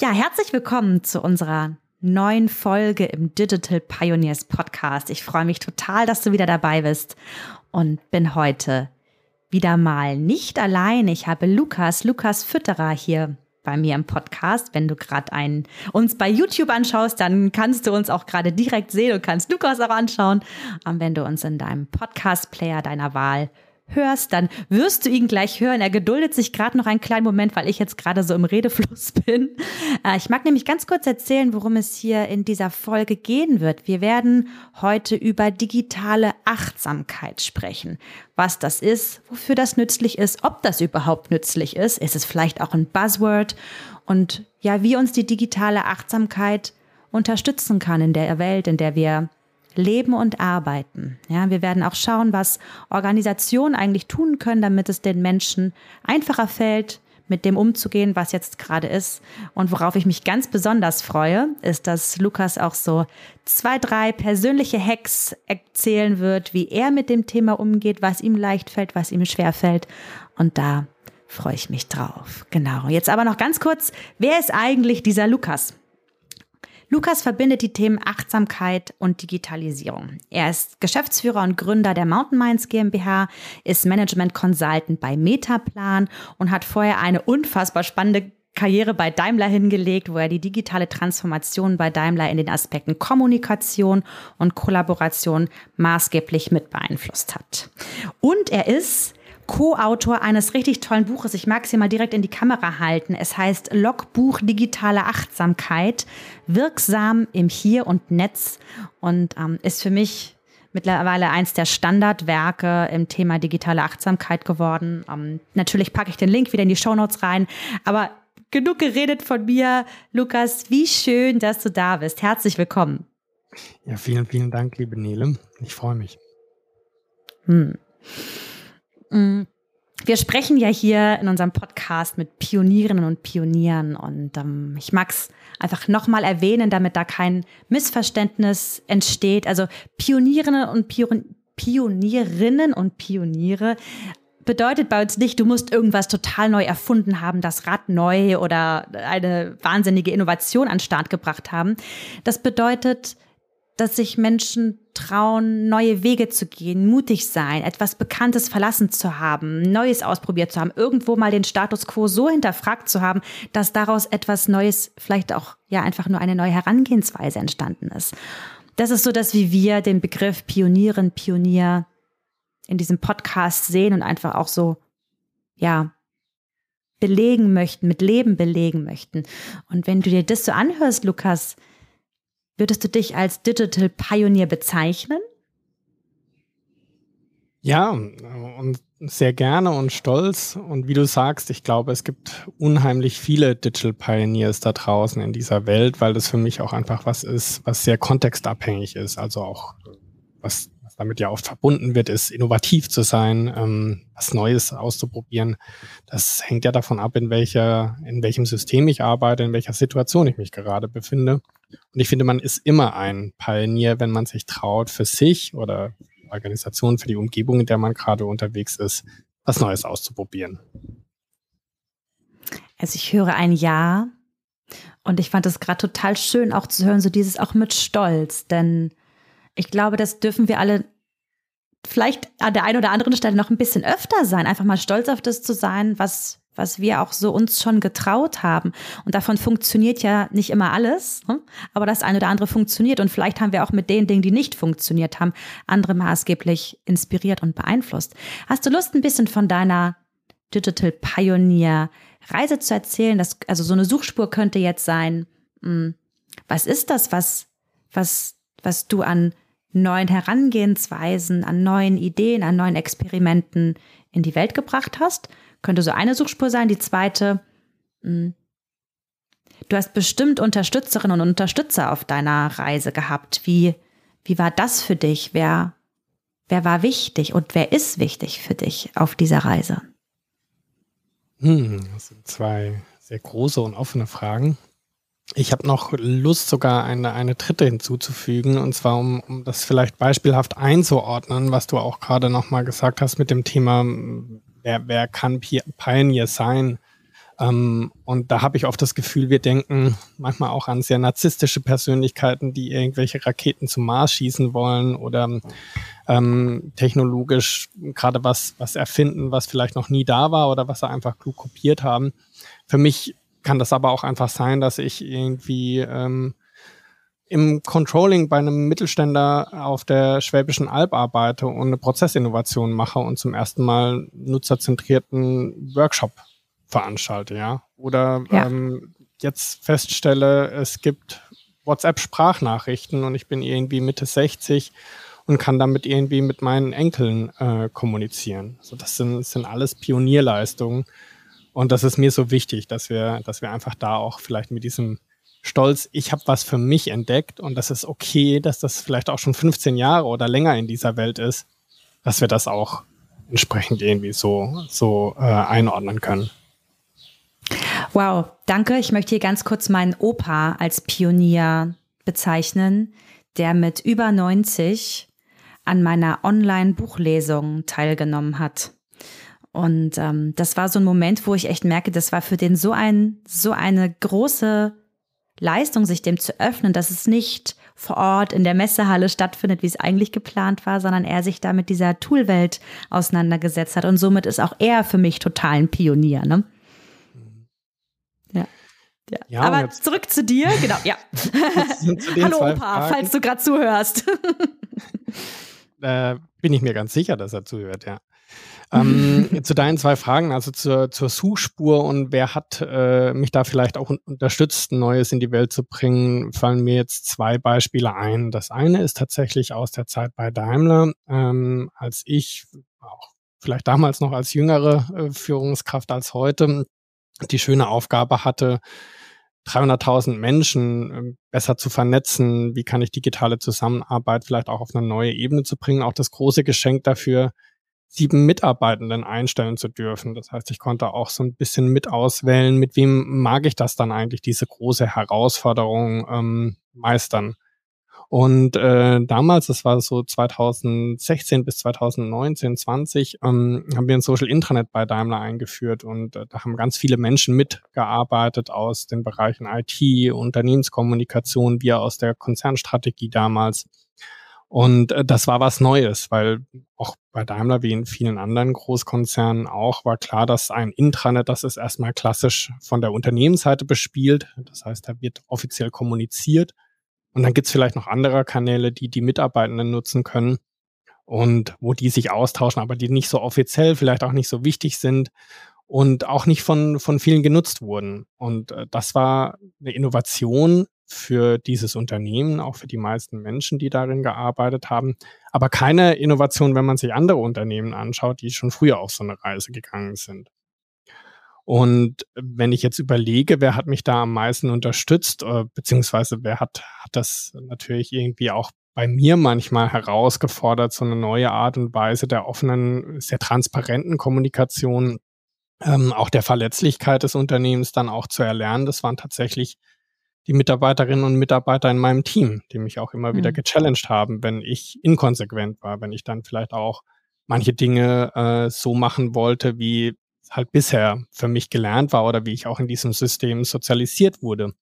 Ja, herzlich willkommen zu unserer neuen Folge im Digital Pioneers Podcast. Ich freue mich total, dass du wieder dabei bist und bin heute wieder mal nicht allein. Ich habe Lukas, Lukas Fütterer hier bei mir im Podcast. Wenn du gerade einen uns bei YouTube anschaust, dann kannst du uns auch gerade direkt sehen und kannst Lukas auch anschauen. Und wenn du uns in deinem Podcast-Player deiner Wahl hörst, dann wirst du ihn gleich hören. Er geduldet sich gerade noch einen kleinen Moment, weil ich jetzt gerade so im Redefluss bin. Äh, ich mag nämlich ganz kurz erzählen, worum es hier in dieser Folge gehen wird. Wir werden heute über digitale Achtsamkeit sprechen. Was das ist, wofür das nützlich ist, ob das überhaupt nützlich ist. Ist es vielleicht auch ein Buzzword? Und ja, wie uns die digitale Achtsamkeit unterstützen kann in der Welt, in der wir leben und arbeiten. Ja, wir werden auch schauen, was Organisationen eigentlich tun können, damit es den Menschen einfacher fällt, mit dem umzugehen, was jetzt gerade ist. Und worauf ich mich ganz besonders freue, ist, dass Lukas auch so zwei, drei persönliche Hacks erzählen wird, wie er mit dem Thema umgeht, was ihm leicht fällt, was ihm schwer fällt. Und da freue ich mich drauf. Genau. Jetzt aber noch ganz kurz, wer ist eigentlich dieser Lukas? Lukas verbindet die Themen Achtsamkeit und Digitalisierung. Er ist Geschäftsführer und Gründer der Mountain Minds GmbH, ist Management Consultant bei Metaplan und hat vorher eine unfassbar spannende Karriere bei Daimler hingelegt, wo er die digitale Transformation bei Daimler in den Aspekten Kommunikation und Kollaboration maßgeblich mit beeinflusst hat. Und er ist Co-Autor eines richtig tollen Buches. Ich mag es hier mal direkt in die Kamera halten. Es heißt Logbuch digitale Achtsamkeit, wirksam im Hier und Netz und ähm, ist für mich mittlerweile eins der Standardwerke im Thema digitale Achtsamkeit geworden. Ähm, natürlich packe ich den Link wieder in die Shownotes rein, aber genug geredet von mir. Lukas, wie schön, dass du da bist. Herzlich willkommen. Ja, vielen, vielen Dank, liebe Nele. Ich freue mich. Hm. Mm. Wir sprechen ja hier in unserem Podcast mit Pionierinnen und Pionieren und ähm, ich mag es einfach nochmal erwähnen, damit da kein Missverständnis entsteht. Also Pionierinnen und Pion Pionierinnen und Pioniere bedeutet bei uns nicht, du musst irgendwas total neu erfunden haben, das Rad neu oder eine wahnsinnige Innovation an Start gebracht haben. Das bedeutet, dass sich Menschen trauen, neue Wege zu gehen, mutig sein, etwas Bekanntes verlassen zu haben, Neues ausprobiert zu haben, irgendwo mal den Status quo so hinterfragt zu haben, dass daraus etwas Neues, vielleicht auch ja einfach nur eine neue Herangehensweise entstanden ist. Das ist so, dass wie wir den Begriff Pionierin, Pionier in diesem Podcast sehen und einfach auch so, ja, belegen möchten, mit Leben belegen möchten. Und wenn du dir das so anhörst, Lukas, Würdest du dich als Digital Pioneer bezeichnen? Ja, und sehr gerne und stolz. Und wie du sagst, ich glaube, es gibt unheimlich viele Digital Pioneers da draußen in dieser Welt, weil das für mich auch einfach was ist, was sehr kontextabhängig ist. Also auch was, was damit ja oft verbunden wird, ist innovativ zu sein, ähm, was Neues auszuprobieren. Das hängt ja davon ab, in welcher, in welchem System ich arbeite, in welcher Situation ich mich gerade befinde. Und ich finde, man ist immer ein Pionier, wenn man sich traut, für sich oder Organisation, für die Umgebung, in der man gerade unterwegs ist, was Neues auszuprobieren. Also ich höre ein Ja und ich fand es gerade total schön auch zu hören, so dieses auch mit Stolz, denn ich glaube, das dürfen wir alle vielleicht an der einen oder anderen Stelle noch ein bisschen öfter sein, einfach mal stolz auf das zu sein, was was wir auch so uns schon getraut haben. Und davon funktioniert ja nicht immer alles, ne? aber das eine oder andere funktioniert. Und vielleicht haben wir auch mit den Dingen, die nicht funktioniert haben, andere maßgeblich inspiriert und beeinflusst. Hast du Lust, ein bisschen von deiner Digital Pioneer Reise zu erzählen? Das, also so eine Suchspur könnte jetzt sein, hm, was ist das, was, was, was du an neuen Herangehensweisen, an neuen Ideen, an neuen Experimenten in die Welt gebracht hast. Könnte so eine Suchspur sein. Die zweite, hm, du hast bestimmt Unterstützerinnen und Unterstützer auf deiner Reise gehabt. Wie, wie war das für dich? Wer, wer war wichtig und wer ist wichtig für dich auf dieser Reise? Hm, das sind zwei sehr große und offene Fragen. Ich habe noch Lust, sogar eine, eine dritte hinzuzufügen, und zwar um, um das vielleicht beispielhaft einzuordnen, was du auch gerade nochmal gesagt hast mit dem Thema, wer, wer kann Pioneer sein? Ähm, und da habe ich oft das Gefühl, wir denken manchmal auch an sehr narzisstische Persönlichkeiten, die irgendwelche Raketen zum Mars schießen wollen oder ähm, technologisch gerade was, was erfinden, was vielleicht noch nie da war oder was sie einfach klug kopiert haben. Für mich kann das aber auch einfach sein, dass ich irgendwie ähm, im Controlling bei einem Mittelständler auf der Schwäbischen Alb arbeite und eine Prozessinnovation mache und zum ersten Mal nutzerzentrierten Workshop veranstalte, ja. Oder ja. Ähm, jetzt feststelle, es gibt WhatsApp-Sprachnachrichten und ich bin irgendwie Mitte 60 und kann damit irgendwie mit meinen Enkeln äh, kommunizieren. Also das sind, sind alles Pionierleistungen, und das ist mir so wichtig, dass wir, dass wir einfach da auch vielleicht mit diesem Stolz, ich habe was für mich entdeckt und das ist okay, dass das vielleicht auch schon 15 Jahre oder länger in dieser Welt ist, dass wir das auch entsprechend irgendwie so, so äh, einordnen können. Wow, danke. Ich möchte hier ganz kurz meinen Opa als Pionier bezeichnen, der mit über 90 an meiner Online-Buchlesung teilgenommen hat. Und ähm, das war so ein Moment, wo ich echt merke, das war für den so ein, so eine große Leistung, sich dem zu öffnen, dass es nicht vor Ort in der Messehalle stattfindet, wie es eigentlich geplant war, sondern er sich da mit dieser Toolwelt auseinandergesetzt hat. Und somit ist auch er für mich total ein Pionier. Ne? Ja. Ja. ja Aber zurück zu dir, genau, ja. Hallo Opa, Fragen. falls du gerade zuhörst. äh, bin ich mir ganz sicher, dass er zuhört, ja. Ähm, zu deinen zwei Fragen, also zur, zur Suchspur und wer hat äh, mich da vielleicht auch unterstützt, Neues in die Welt zu bringen, fallen mir jetzt zwei Beispiele ein. Das eine ist tatsächlich aus der Zeit bei Daimler, ähm, als ich auch vielleicht damals noch als jüngere äh, Führungskraft als heute die schöne Aufgabe hatte, 300.000 Menschen äh, besser zu vernetzen, wie kann ich digitale Zusammenarbeit vielleicht auch auf eine neue Ebene zu bringen. Auch das große Geschenk dafür, sieben Mitarbeitenden einstellen zu dürfen. Das heißt, ich konnte auch so ein bisschen mit auswählen, mit wem mag ich das dann eigentlich, diese große Herausforderung ähm, meistern. Und äh, damals, das war so 2016 bis 2019, 20, ähm, haben wir ein Social Intranet bei Daimler eingeführt und äh, da haben ganz viele Menschen mitgearbeitet aus den Bereichen IT, Unternehmenskommunikation, wir aus der Konzernstrategie damals. Und äh, das war was Neues, weil auch bei Daimler wie in vielen anderen Großkonzernen auch war klar, dass ein Intranet, das ist erstmal klassisch von der Unternehmensseite bespielt. Das heißt, da wird offiziell kommuniziert. Und dann gibt's vielleicht noch andere Kanäle, die die Mitarbeitenden nutzen können und wo die sich austauschen, aber die nicht so offiziell, vielleicht auch nicht so wichtig sind und auch nicht von, von vielen genutzt wurden. Und äh, das war eine Innovation, für dieses Unternehmen, auch für die meisten Menschen, die darin gearbeitet haben. Aber keine Innovation, wenn man sich andere Unternehmen anschaut, die schon früher auf so eine Reise gegangen sind. Und wenn ich jetzt überlege, wer hat mich da am meisten unterstützt, äh, beziehungsweise wer hat, hat das natürlich irgendwie auch bei mir manchmal herausgefordert, so eine neue Art und Weise der offenen, sehr transparenten Kommunikation, ähm, auch der Verletzlichkeit des Unternehmens dann auch zu erlernen. Das waren tatsächlich die Mitarbeiterinnen und Mitarbeiter in meinem Team, die mich auch immer mhm. wieder gechallenged haben, wenn ich inkonsequent war, wenn ich dann vielleicht auch manche Dinge äh, so machen wollte, wie halt bisher für mich gelernt war oder wie ich auch in diesem System sozialisiert wurde.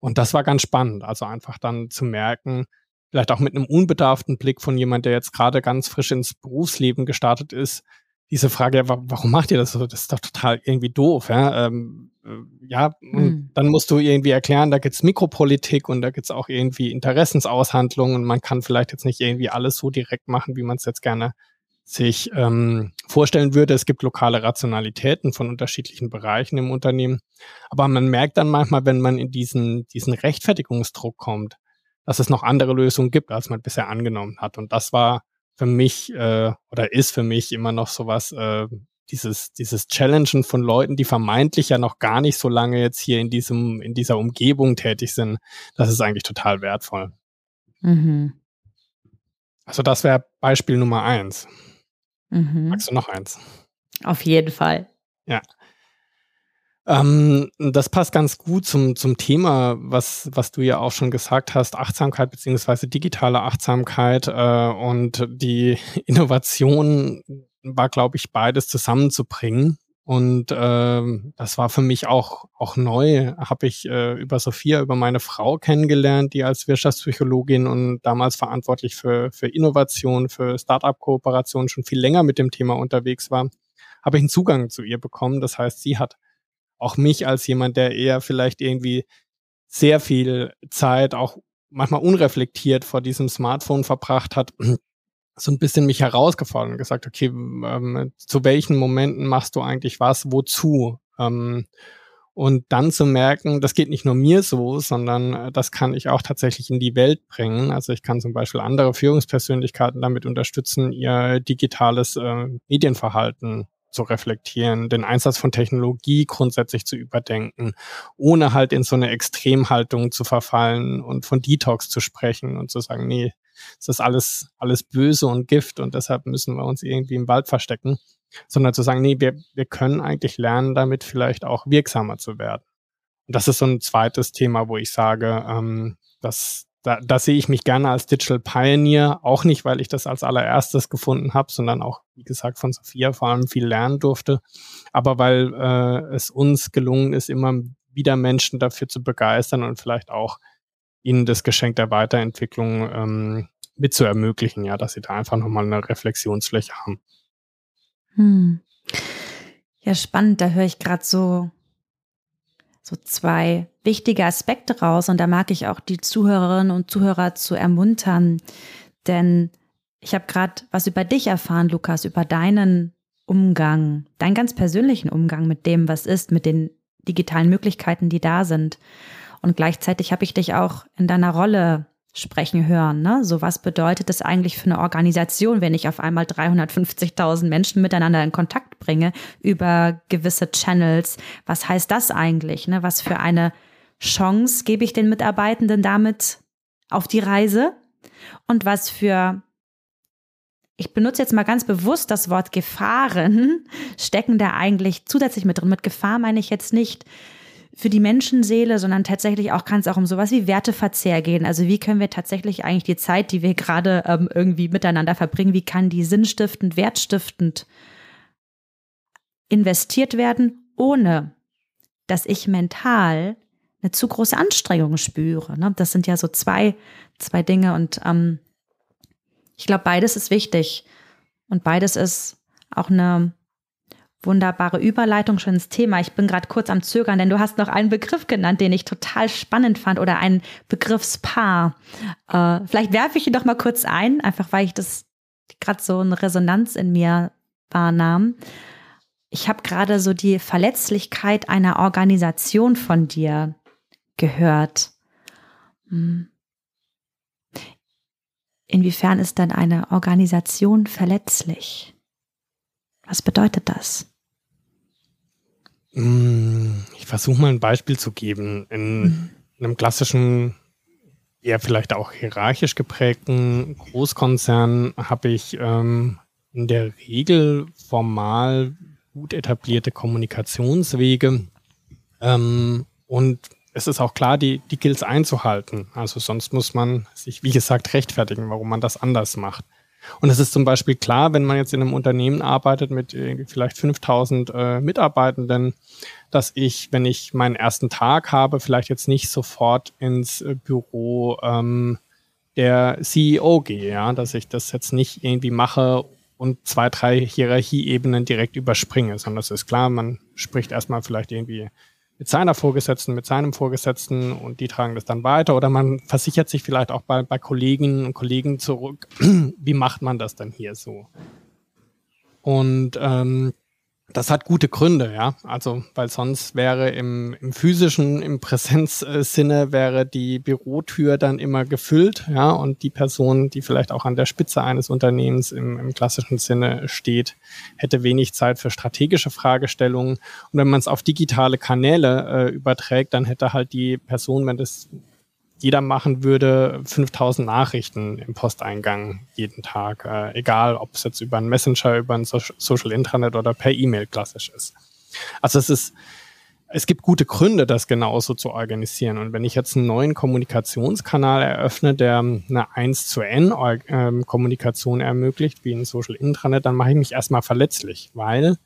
Und das war ganz spannend. Also einfach dann zu merken, vielleicht auch mit einem unbedarften Blick von jemand, der jetzt gerade ganz frisch ins Berufsleben gestartet ist, diese Frage, warum macht ihr das so? Das ist doch total irgendwie doof. Ja, ähm, äh, ja mhm. dann musst du irgendwie erklären, da gibt's Mikropolitik und da gibt's auch irgendwie Interessensaushandlungen und man kann vielleicht jetzt nicht irgendwie alles so direkt machen, wie man es jetzt gerne sich ähm, vorstellen würde. Es gibt lokale Rationalitäten von unterschiedlichen Bereichen im Unternehmen. Aber man merkt dann manchmal, wenn man in diesen, diesen Rechtfertigungsdruck kommt, dass es noch andere Lösungen gibt, als man bisher angenommen hat. Und das war für mich äh, oder ist für mich immer noch sowas, äh, dieses, dieses Challengen von Leuten, die vermeintlich ja noch gar nicht so lange jetzt hier in diesem, in dieser Umgebung tätig sind, das ist eigentlich total wertvoll. Mhm. Also das wäre Beispiel Nummer eins. Mhm. Magst du noch eins? Auf jeden Fall. Ja. Ähm, das passt ganz gut zum, zum Thema, was, was du ja auch schon gesagt hast, Achtsamkeit beziehungsweise digitale Achtsamkeit äh, und die Innovation war, glaube ich, beides zusammenzubringen. Und äh, das war für mich auch, auch neu. Habe ich äh, über Sophia, über meine Frau kennengelernt, die als Wirtschaftspsychologin und damals verantwortlich für, für Innovation, für Startup-Kooperation schon viel länger mit dem Thema unterwegs war, habe ich einen Zugang zu ihr bekommen. Das heißt, sie hat auch mich als jemand, der eher vielleicht irgendwie sehr viel Zeit, auch manchmal unreflektiert vor diesem Smartphone verbracht hat, so ein bisschen mich herausgefordert und gesagt, okay, ähm, zu welchen Momenten machst du eigentlich was, wozu? Ähm, und dann zu merken, das geht nicht nur mir so, sondern äh, das kann ich auch tatsächlich in die Welt bringen. Also ich kann zum Beispiel andere Führungspersönlichkeiten damit unterstützen, ihr digitales äh, Medienverhalten zu reflektieren, den Einsatz von Technologie grundsätzlich zu überdenken, ohne halt in so eine Extremhaltung zu verfallen und von Detox zu sprechen und zu sagen, nee, es ist alles, alles böse und Gift und deshalb müssen wir uns irgendwie im Wald verstecken, sondern zu sagen, nee, wir, wir können eigentlich lernen, damit vielleicht auch wirksamer zu werden. Und das ist so ein zweites Thema, wo ich sage, ähm, dass da, da sehe ich mich gerne als Digital Pioneer, auch nicht, weil ich das als allererstes gefunden habe, sondern auch, wie gesagt, von Sophia vor allem viel lernen durfte, aber weil äh, es uns gelungen ist, immer wieder Menschen dafür zu begeistern und vielleicht auch ihnen das Geschenk der Weiterentwicklung ähm, mit zu ermöglichen, ja, dass sie da einfach nochmal eine Reflexionsfläche haben. Hm. Ja, spannend, da höre ich gerade so so zwei wichtige Aspekte raus und da mag ich auch die Zuhörerinnen und Zuhörer zu ermuntern, denn ich habe gerade was über dich erfahren, Lukas, über deinen Umgang, deinen ganz persönlichen Umgang mit dem, was ist, mit den digitalen Möglichkeiten, die da sind. Und gleichzeitig habe ich dich auch in deiner Rolle sprechen hören. Ne? So was bedeutet das eigentlich für eine Organisation, wenn ich auf einmal 350.000 Menschen miteinander in Kontakt bringe über gewisse Channels? Was heißt das eigentlich? Ne? Was für eine Chance gebe ich den Mitarbeitenden damit auf die Reise? Und was für ich benutze jetzt mal ganz bewusst das Wort Gefahren, stecken da eigentlich zusätzlich mit drin. Mit Gefahr meine ich jetzt nicht für die Menschenseele, sondern tatsächlich auch kann es auch um sowas wie Werteverzehr gehen. Also wie können wir tatsächlich eigentlich die Zeit, die wir gerade ähm, irgendwie miteinander verbringen, wie kann die sinnstiftend, wertstiftend investiert werden, ohne dass ich mental eine zu große Anstrengung spüre. Ne? Das sind ja so zwei, zwei Dinge und ähm, ich glaube, beides ist wichtig und beides ist auch eine Wunderbare Überleitung schon ins Thema. Ich bin gerade kurz am Zögern, denn du hast noch einen Begriff genannt, den ich total spannend fand oder ein Begriffspaar. Äh, vielleicht werfe ich ihn doch mal kurz ein, einfach weil ich das gerade so eine Resonanz in mir wahrnahm. Ich habe gerade so die Verletzlichkeit einer Organisation von dir gehört. Hm. Inwiefern ist dann eine Organisation verletzlich? Was bedeutet das? Mm, ich versuche mal ein Beispiel zu geben. In mhm. einem klassischen, eher vielleicht auch hierarchisch geprägten Großkonzern habe ich ähm, in der Regel formal gut etablierte Kommunikationswege. Ähm, und es ist auch klar, die, die gilt es einzuhalten. Also sonst muss man sich, wie gesagt, rechtfertigen, warum man das anders macht. Und es ist zum Beispiel klar, wenn man jetzt in einem Unternehmen arbeitet mit vielleicht 5000 äh, Mitarbeitenden, dass ich, wenn ich meinen ersten Tag habe, vielleicht jetzt nicht sofort ins äh, Büro ähm, der CEO gehe, ja, dass ich das jetzt nicht irgendwie mache, und zwei, drei Hierarchieebenen direkt überspringe, sondern es ist klar, man spricht erstmal vielleicht irgendwie mit seiner Vorgesetzten, mit seinem Vorgesetzten und die tragen das dann weiter oder man versichert sich vielleicht auch bei, bei Kolleginnen und Kollegen zurück, wie macht man das denn hier so? Und ähm, das hat gute Gründe, ja. Also, weil sonst wäre im, im physischen, im Präsenzsinne wäre die Bürotür dann immer gefüllt, ja. Und die Person, die vielleicht auch an der Spitze eines Unternehmens im, im klassischen Sinne steht, hätte wenig Zeit für strategische Fragestellungen. Und wenn man es auf digitale Kanäle äh, überträgt, dann hätte halt die Person, wenn das jeder machen würde, 5000 Nachrichten im Posteingang jeden Tag, äh, egal ob es jetzt über einen Messenger, über ein so Social Intranet oder per E-Mail klassisch ist. Also es ist, es gibt gute Gründe, das genauso zu organisieren. Und wenn ich jetzt einen neuen Kommunikationskanal eröffne, der eine 1 zu N ähm, Kommunikation ermöglicht, wie ein Social Intranet, dann mache ich mich erstmal verletzlich, weil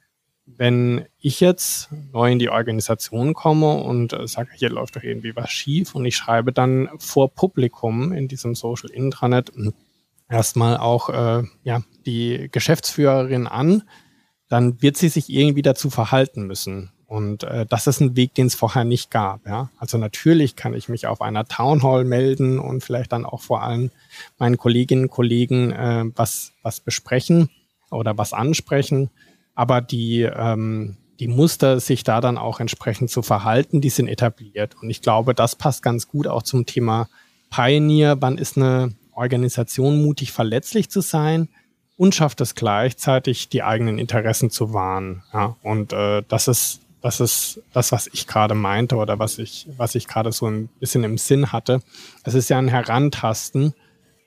wenn ich jetzt neu in die Organisation komme und äh, sage, hier läuft doch irgendwie was schief und ich schreibe dann vor Publikum in diesem Social Intranet erstmal auch äh, ja, die Geschäftsführerin an, dann wird sie sich irgendwie dazu verhalten müssen. Und äh, das ist ein Weg, den es vorher nicht gab. Ja? Also natürlich kann ich mich auf einer Town Hall melden und vielleicht dann auch vor allem meinen Kolleginnen und Kollegen äh, was, was besprechen oder was ansprechen. Aber die, ähm, die Muster, sich da dann auch entsprechend zu verhalten, die sind etabliert. Und ich glaube, das passt ganz gut auch zum Thema Pioneer. Wann ist eine Organisation mutig, verletzlich zu sein und schafft es gleichzeitig, die eigenen Interessen zu wahren. Ja, und äh, das ist das ist das, was ich gerade meinte oder was ich, was ich gerade so ein bisschen im Sinn hatte. Es ist ja ein Herantasten,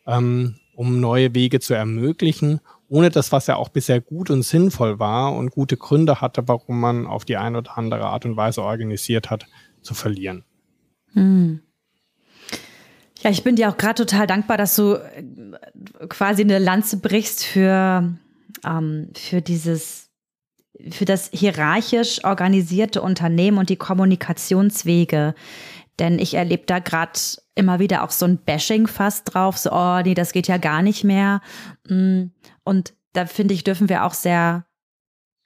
ähm, um neue Wege zu ermöglichen ohne das, was ja auch bisher gut und sinnvoll war und gute Gründe hatte, warum man auf die eine oder andere Art und Weise organisiert hat, zu verlieren. Hm. Ja, ich bin dir auch gerade total dankbar, dass du äh, quasi eine Lanze brichst für, ähm, für dieses, für das hierarchisch organisierte Unternehmen und die Kommunikationswege. Denn ich erlebe da gerade immer wieder auch so ein Bashing fast drauf, so, oh nee, das geht ja gar nicht mehr. Hm. Und da finde ich, dürfen wir auch sehr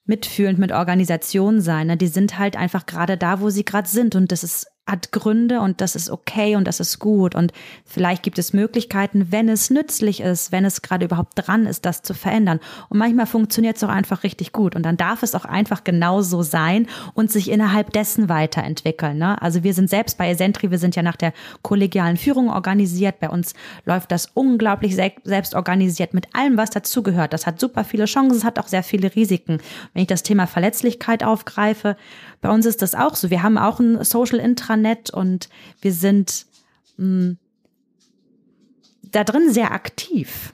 mitfühlend mit Organisationen sein. Ne? Die sind halt einfach gerade da, wo sie gerade sind. Und das ist hat Gründe und das ist okay und das ist gut. Und vielleicht gibt es Möglichkeiten, wenn es nützlich ist, wenn es gerade überhaupt dran ist, das zu verändern. Und manchmal funktioniert es auch einfach richtig gut. Und dann darf es auch einfach genauso sein und sich innerhalb dessen weiterentwickeln. Ne? Also wir sind selbst bei Esentri, wir sind ja nach der kollegialen Führung organisiert. Bei uns läuft das unglaublich selbst organisiert mit allem, was dazugehört. Das hat super viele Chancen, es hat auch sehr viele Risiken. Wenn ich das Thema Verletzlichkeit aufgreife, bei uns ist das auch so. Wir haben auch ein Social Intranet und wir sind mh, mm, da drin sehr aktiv.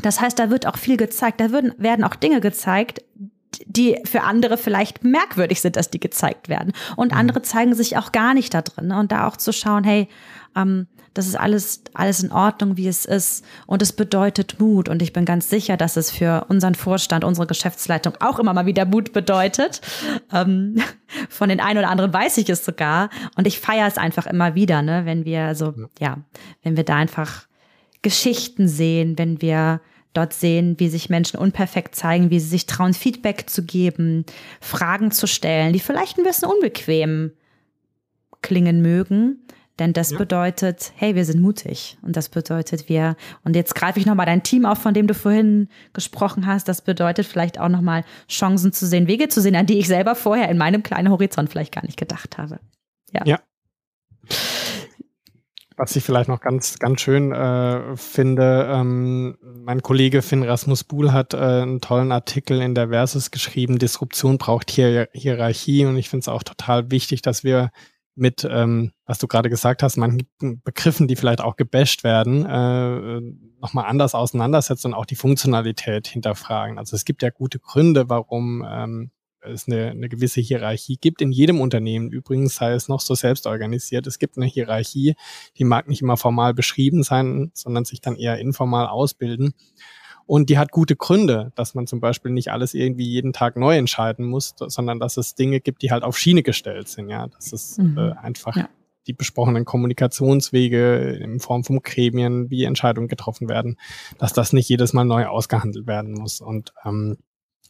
Das heißt, da wird auch viel gezeigt. Da würden, werden auch Dinge gezeigt, die für andere vielleicht merkwürdig sind, dass die gezeigt werden. Und mhm. andere zeigen sich auch gar nicht da drin. Und da auch zu schauen, hey, ähm, das ist alles, alles in Ordnung, wie es ist. Und es bedeutet Mut. Und ich bin ganz sicher, dass es für unseren Vorstand, unsere Geschäftsleitung auch immer mal wieder Mut bedeutet. Ähm, von den einen oder anderen weiß ich es sogar. Und ich feiere es einfach immer wieder, ne, wenn wir so, ja, wenn wir da einfach Geschichten sehen, wenn wir dort sehen, wie sich Menschen unperfekt zeigen, wie sie sich trauen, Feedback zu geben, Fragen zu stellen, die vielleicht ein bisschen unbequem klingen mögen, denn das ja. bedeutet, hey, wir sind mutig. Und das bedeutet, wir, und jetzt greife ich nochmal dein Team auf, von dem du vorhin gesprochen hast. Das bedeutet vielleicht auch nochmal Chancen zu sehen, Wege zu sehen, an die ich selber vorher in meinem kleinen Horizont vielleicht gar nicht gedacht habe. Ja. ja. Was ich vielleicht noch ganz, ganz schön äh, finde, ähm, mein Kollege Finn Rasmus Buhl hat äh, einen tollen Artikel in der Versus geschrieben, Disruption braucht hier Hierarchie und ich finde es auch total wichtig, dass wir mit, ähm, was du gerade gesagt hast, manchen Begriffen, die vielleicht auch gebasht werden, äh, nochmal anders auseinandersetzen und auch die Funktionalität hinterfragen. Also es gibt ja gute Gründe, warum ähm, es eine, eine gewisse Hierarchie gibt. In jedem Unternehmen übrigens, sei es noch so selbst organisiert, es gibt eine Hierarchie, die mag nicht immer formal beschrieben sein, sondern sich dann eher informal ausbilden. Und die hat gute Gründe, dass man zum Beispiel nicht alles irgendwie jeden Tag neu entscheiden muss, sondern dass es Dinge gibt, die halt auf Schiene gestellt sind. Ja, das ist mhm. äh, einfach ja. die besprochenen Kommunikationswege in Form von Gremien, wie Entscheidungen getroffen werden, dass das nicht jedes Mal neu ausgehandelt werden muss. Und ähm,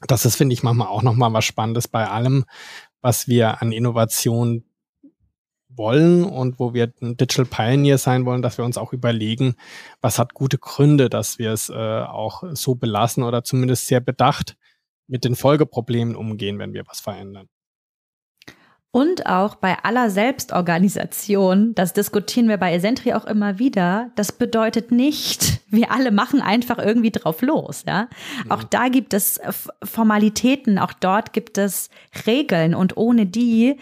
das ist, finde ich, manchmal auch nochmal was Spannendes bei allem, was wir an Innovation wollen und wo wir ein Digital Pioneer sein wollen, dass wir uns auch überlegen, was hat gute Gründe, dass wir es äh, auch so belassen oder zumindest sehr bedacht mit den Folgeproblemen umgehen, wenn wir was verändern. Und auch bei aller Selbstorganisation, das diskutieren wir bei Esentri auch immer wieder, das bedeutet nicht, wir alle machen einfach irgendwie drauf los, ja. ja. Auch da gibt es Formalitäten, auch dort gibt es Regeln und ohne die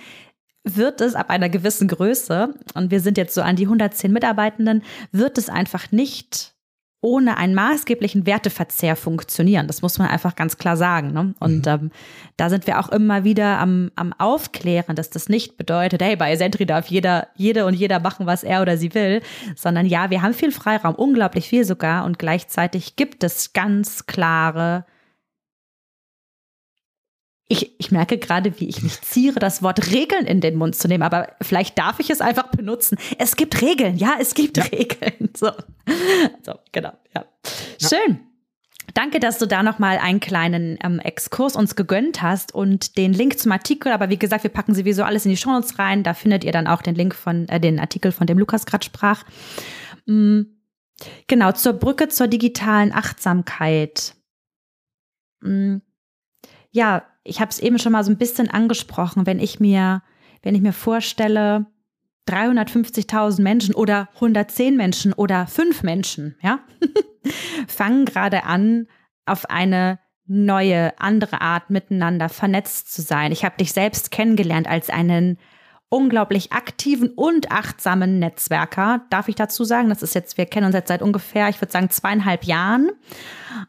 wird es ab einer gewissen Größe, und wir sind jetzt so an die 110 Mitarbeitenden, wird es einfach nicht ohne einen maßgeblichen Werteverzehr funktionieren. Das muss man einfach ganz klar sagen. Ne? Und mhm. ähm, da sind wir auch immer wieder am, am Aufklären, dass das nicht bedeutet, hey, bei Sentry darf jeder, jede und jeder machen, was er oder sie will, sondern ja, wir haben viel Freiraum, unglaublich viel sogar, und gleichzeitig gibt es ganz klare ich, ich merke gerade, wie ich mich ziere, das Wort Regeln in den Mund zu nehmen, aber vielleicht darf ich es einfach benutzen. Es gibt Regeln, ja, es gibt ja. Regeln. So. so, genau, ja. ja. Schön. Danke, dass du da nochmal einen kleinen ähm, Exkurs uns gegönnt hast und den Link zum Artikel. Aber wie gesagt, wir packen sowieso alles in die Shownotes rein. Da findet ihr dann auch den Link von, äh, den Artikel, von dem Lukas gerade sprach. Mhm. Genau, zur Brücke zur digitalen Achtsamkeit. Mhm. Ja, ich habe es eben schon mal so ein bisschen angesprochen, wenn ich mir, wenn ich mir vorstelle, 350.000 Menschen oder 110 Menschen oder fünf Menschen, ja, fangen gerade an, auf eine neue, andere Art miteinander vernetzt zu sein. Ich habe dich selbst kennengelernt als einen unglaublich aktiven und achtsamen Netzwerker, darf ich dazu sagen. Das ist jetzt, wir kennen uns jetzt seit ungefähr, ich würde sagen, zweieinhalb Jahren.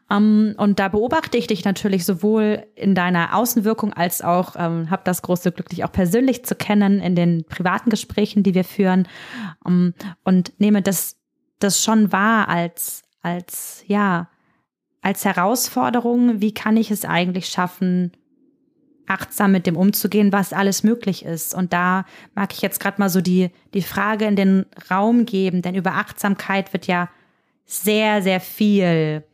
Ähm, und da beobachte ich dich natürlich sowohl in deiner Außenwirkung als auch, ähm, habe das große Glück, dich auch persönlich zu kennen in den privaten Gesprächen, die wir führen. Ähm, und nehme das, das schon wahr als, als, ja, als Herausforderung. Wie kann ich es eigentlich schaffen, achtsam mit dem umzugehen, was alles möglich ist. Und da mag ich jetzt gerade mal so die, die Frage in den Raum geben, denn über Achtsamkeit wird ja sehr, sehr viel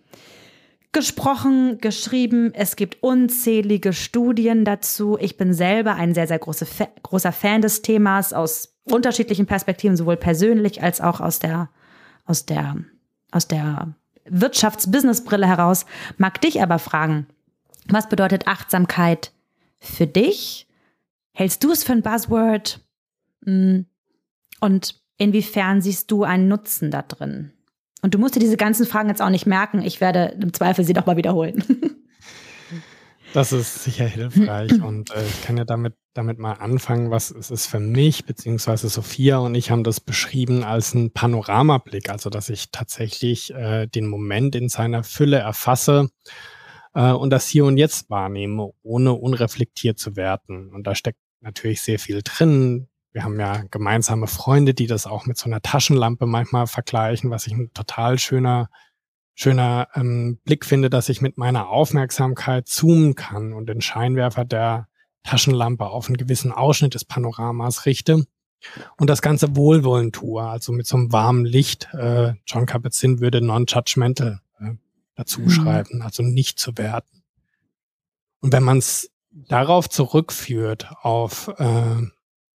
gesprochen, geschrieben. Es gibt unzählige Studien dazu. Ich bin selber ein sehr, sehr große, großer Fan des Themas aus unterschiedlichen Perspektiven, sowohl persönlich als auch aus der, aus der, aus der Wirtschafts-Business-Brille heraus. Mag dich aber fragen, was bedeutet Achtsamkeit für dich? Hältst du es für ein Buzzword? Mm. Und inwiefern siehst du einen Nutzen da drin? Und du musst dir diese ganzen Fragen jetzt auch nicht merken. Ich werde im Zweifel sie doch mal wiederholen. Das ist sicher hilfreich und äh, ich kann ja damit, damit mal anfangen, was es ist für mich, beziehungsweise Sophia und ich haben das beschrieben als ein Panoramablick, also dass ich tatsächlich äh, den Moment in seiner Fülle erfasse äh, und das Hier und Jetzt wahrnehme, ohne unreflektiert zu werten. Und da steckt natürlich sehr viel drin. Wir haben ja gemeinsame Freunde, die das auch mit so einer Taschenlampe manchmal vergleichen, was ich ein total schöner, schöner ähm, Blick finde, dass ich mit meiner Aufmerksamkeit zoomen kann und den Scheinwerfer der Taschenlampe auf einen gewissen Ausschnitt des Panoramas richte und das Ganze wohlwollend tue, also mit so einem warmen Licht. Äh, John Kabat-Zinn würde non-judgmental dazu mhm. schreiben, also nicht zu werten. Und wenn man es darauf zurückführt, auf äh,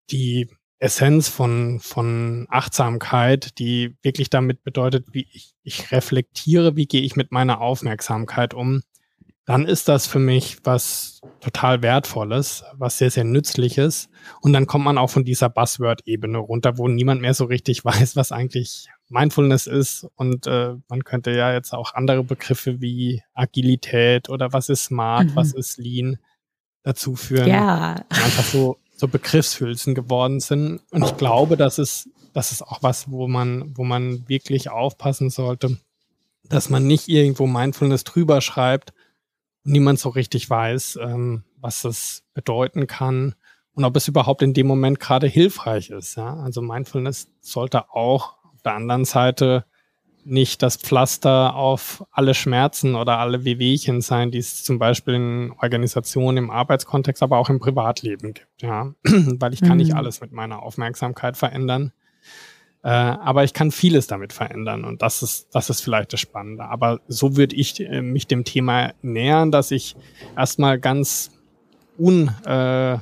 die Essenz von, von Achtsamkeit, die wirklich damit bedeutet, wie ich, ich reflektiere, wie gehe ich mit meiner Aufmerksamkeit um, dann ist das für mich was total Wertvolles, was sehr, sehr Nützliches. Und dann kommt man auch von dieser Buzzword-Ebene runter, wo niemand mehr so richtig weiß, was eigentlich Mindfulness ist. Und äh, man könnte ja jetzt auch andere Begriffe wie Agilität oder was ist Smart, mhm. was ist Lean dazu führen. Ja. Einfach so, so Begriffshülsen geworden sind. Und ich glaube, das ist, das ist auch was, wo man, wo man wirklich aufpassen sollte, dass man nicht irgendwo Mindfulness drüber schreibt, niemand so richtig weiß, ähm, was das bedeuten kann und ob es überhaupt in dem Moment gerade hilfreich ist. Ja? Also Mindfulness sollte auch der anderen Seite nicht das Pflaster auf alle Schmerzen oder alle Wehwehchen sein, die es zum Beispiel in Organisationen, im Arbeitskontext, aber auch im Privatleben gibt. Ja, weil ich kann mhm. nicht alles mit meiner Aufmerksamkeit verändern. Äh, aber ich kann vieles damit verändern und das ist, das ist vielleicht das Spannende. Aber so würde ich äh, mich dem Thema nähern, dass ich erstmal ganz un, äh,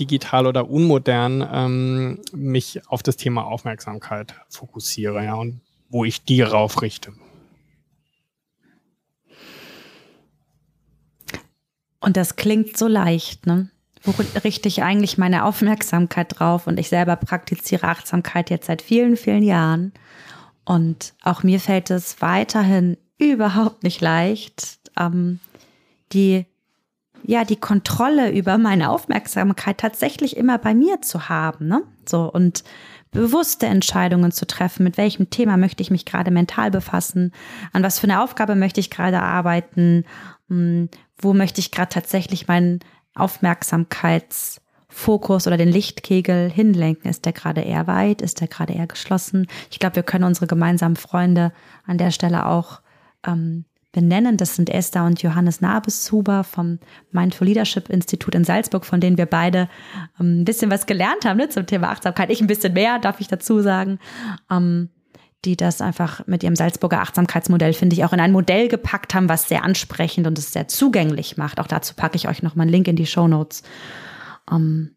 digital oder unmodern ähm, mich auf das Thema Aufmerksamkeit fokussiere, ja, und wo ich die raufrichte. Und das klingt so leicht, ne? wo richte ich eigentlich meine Aufmerksamkeit drauf? Und ich selber praktiziere Achtsamkeit jetzt seit vielen, vielen Jahren. Und auch mir fällt es weiterhin überhaupt nicht leicht, ähm, die, ja, die Kontrolle über meine Aufmerksamkeit tatsächlich immer bei mir zu haben, ne? So, und bewusste Entscheidungen zu treffen, mit welchem Thema möchte ich mich gerade mental befassen, an was für eine Aufgabe möchte ich gerade arbeiten, hm, wo möchte ich gerade tatsächlich meinen Aufmerksamkeitsfokus oder den Lichtkegel hinlenken? Ist der gerade eher weit? Ist der gerade eher geschlossen? Ich glaube, wir können unsere gemeinsamen Freunde an der Stelle auch ähm, benennen. Das sind Esther und Johannes Nabeshuber vom Mindful Leadership Institut in Salzburg, von denen wir beide ähm, ein bisschen was gelernt haben ne, zum Thema Achtsamkeit. Ich ein bisschen mehr, darf ich dazu sagen. Ähm, die das einfach mit ihrem Salzburger Achtsamkeitsmodell, finde ich, auch in ein Modell gepackt haben, was sehr ansprechend und es sehr zugänglich macht. Auch dazu packe ich euch nochmal einen Link in die Show Notes. Ähm,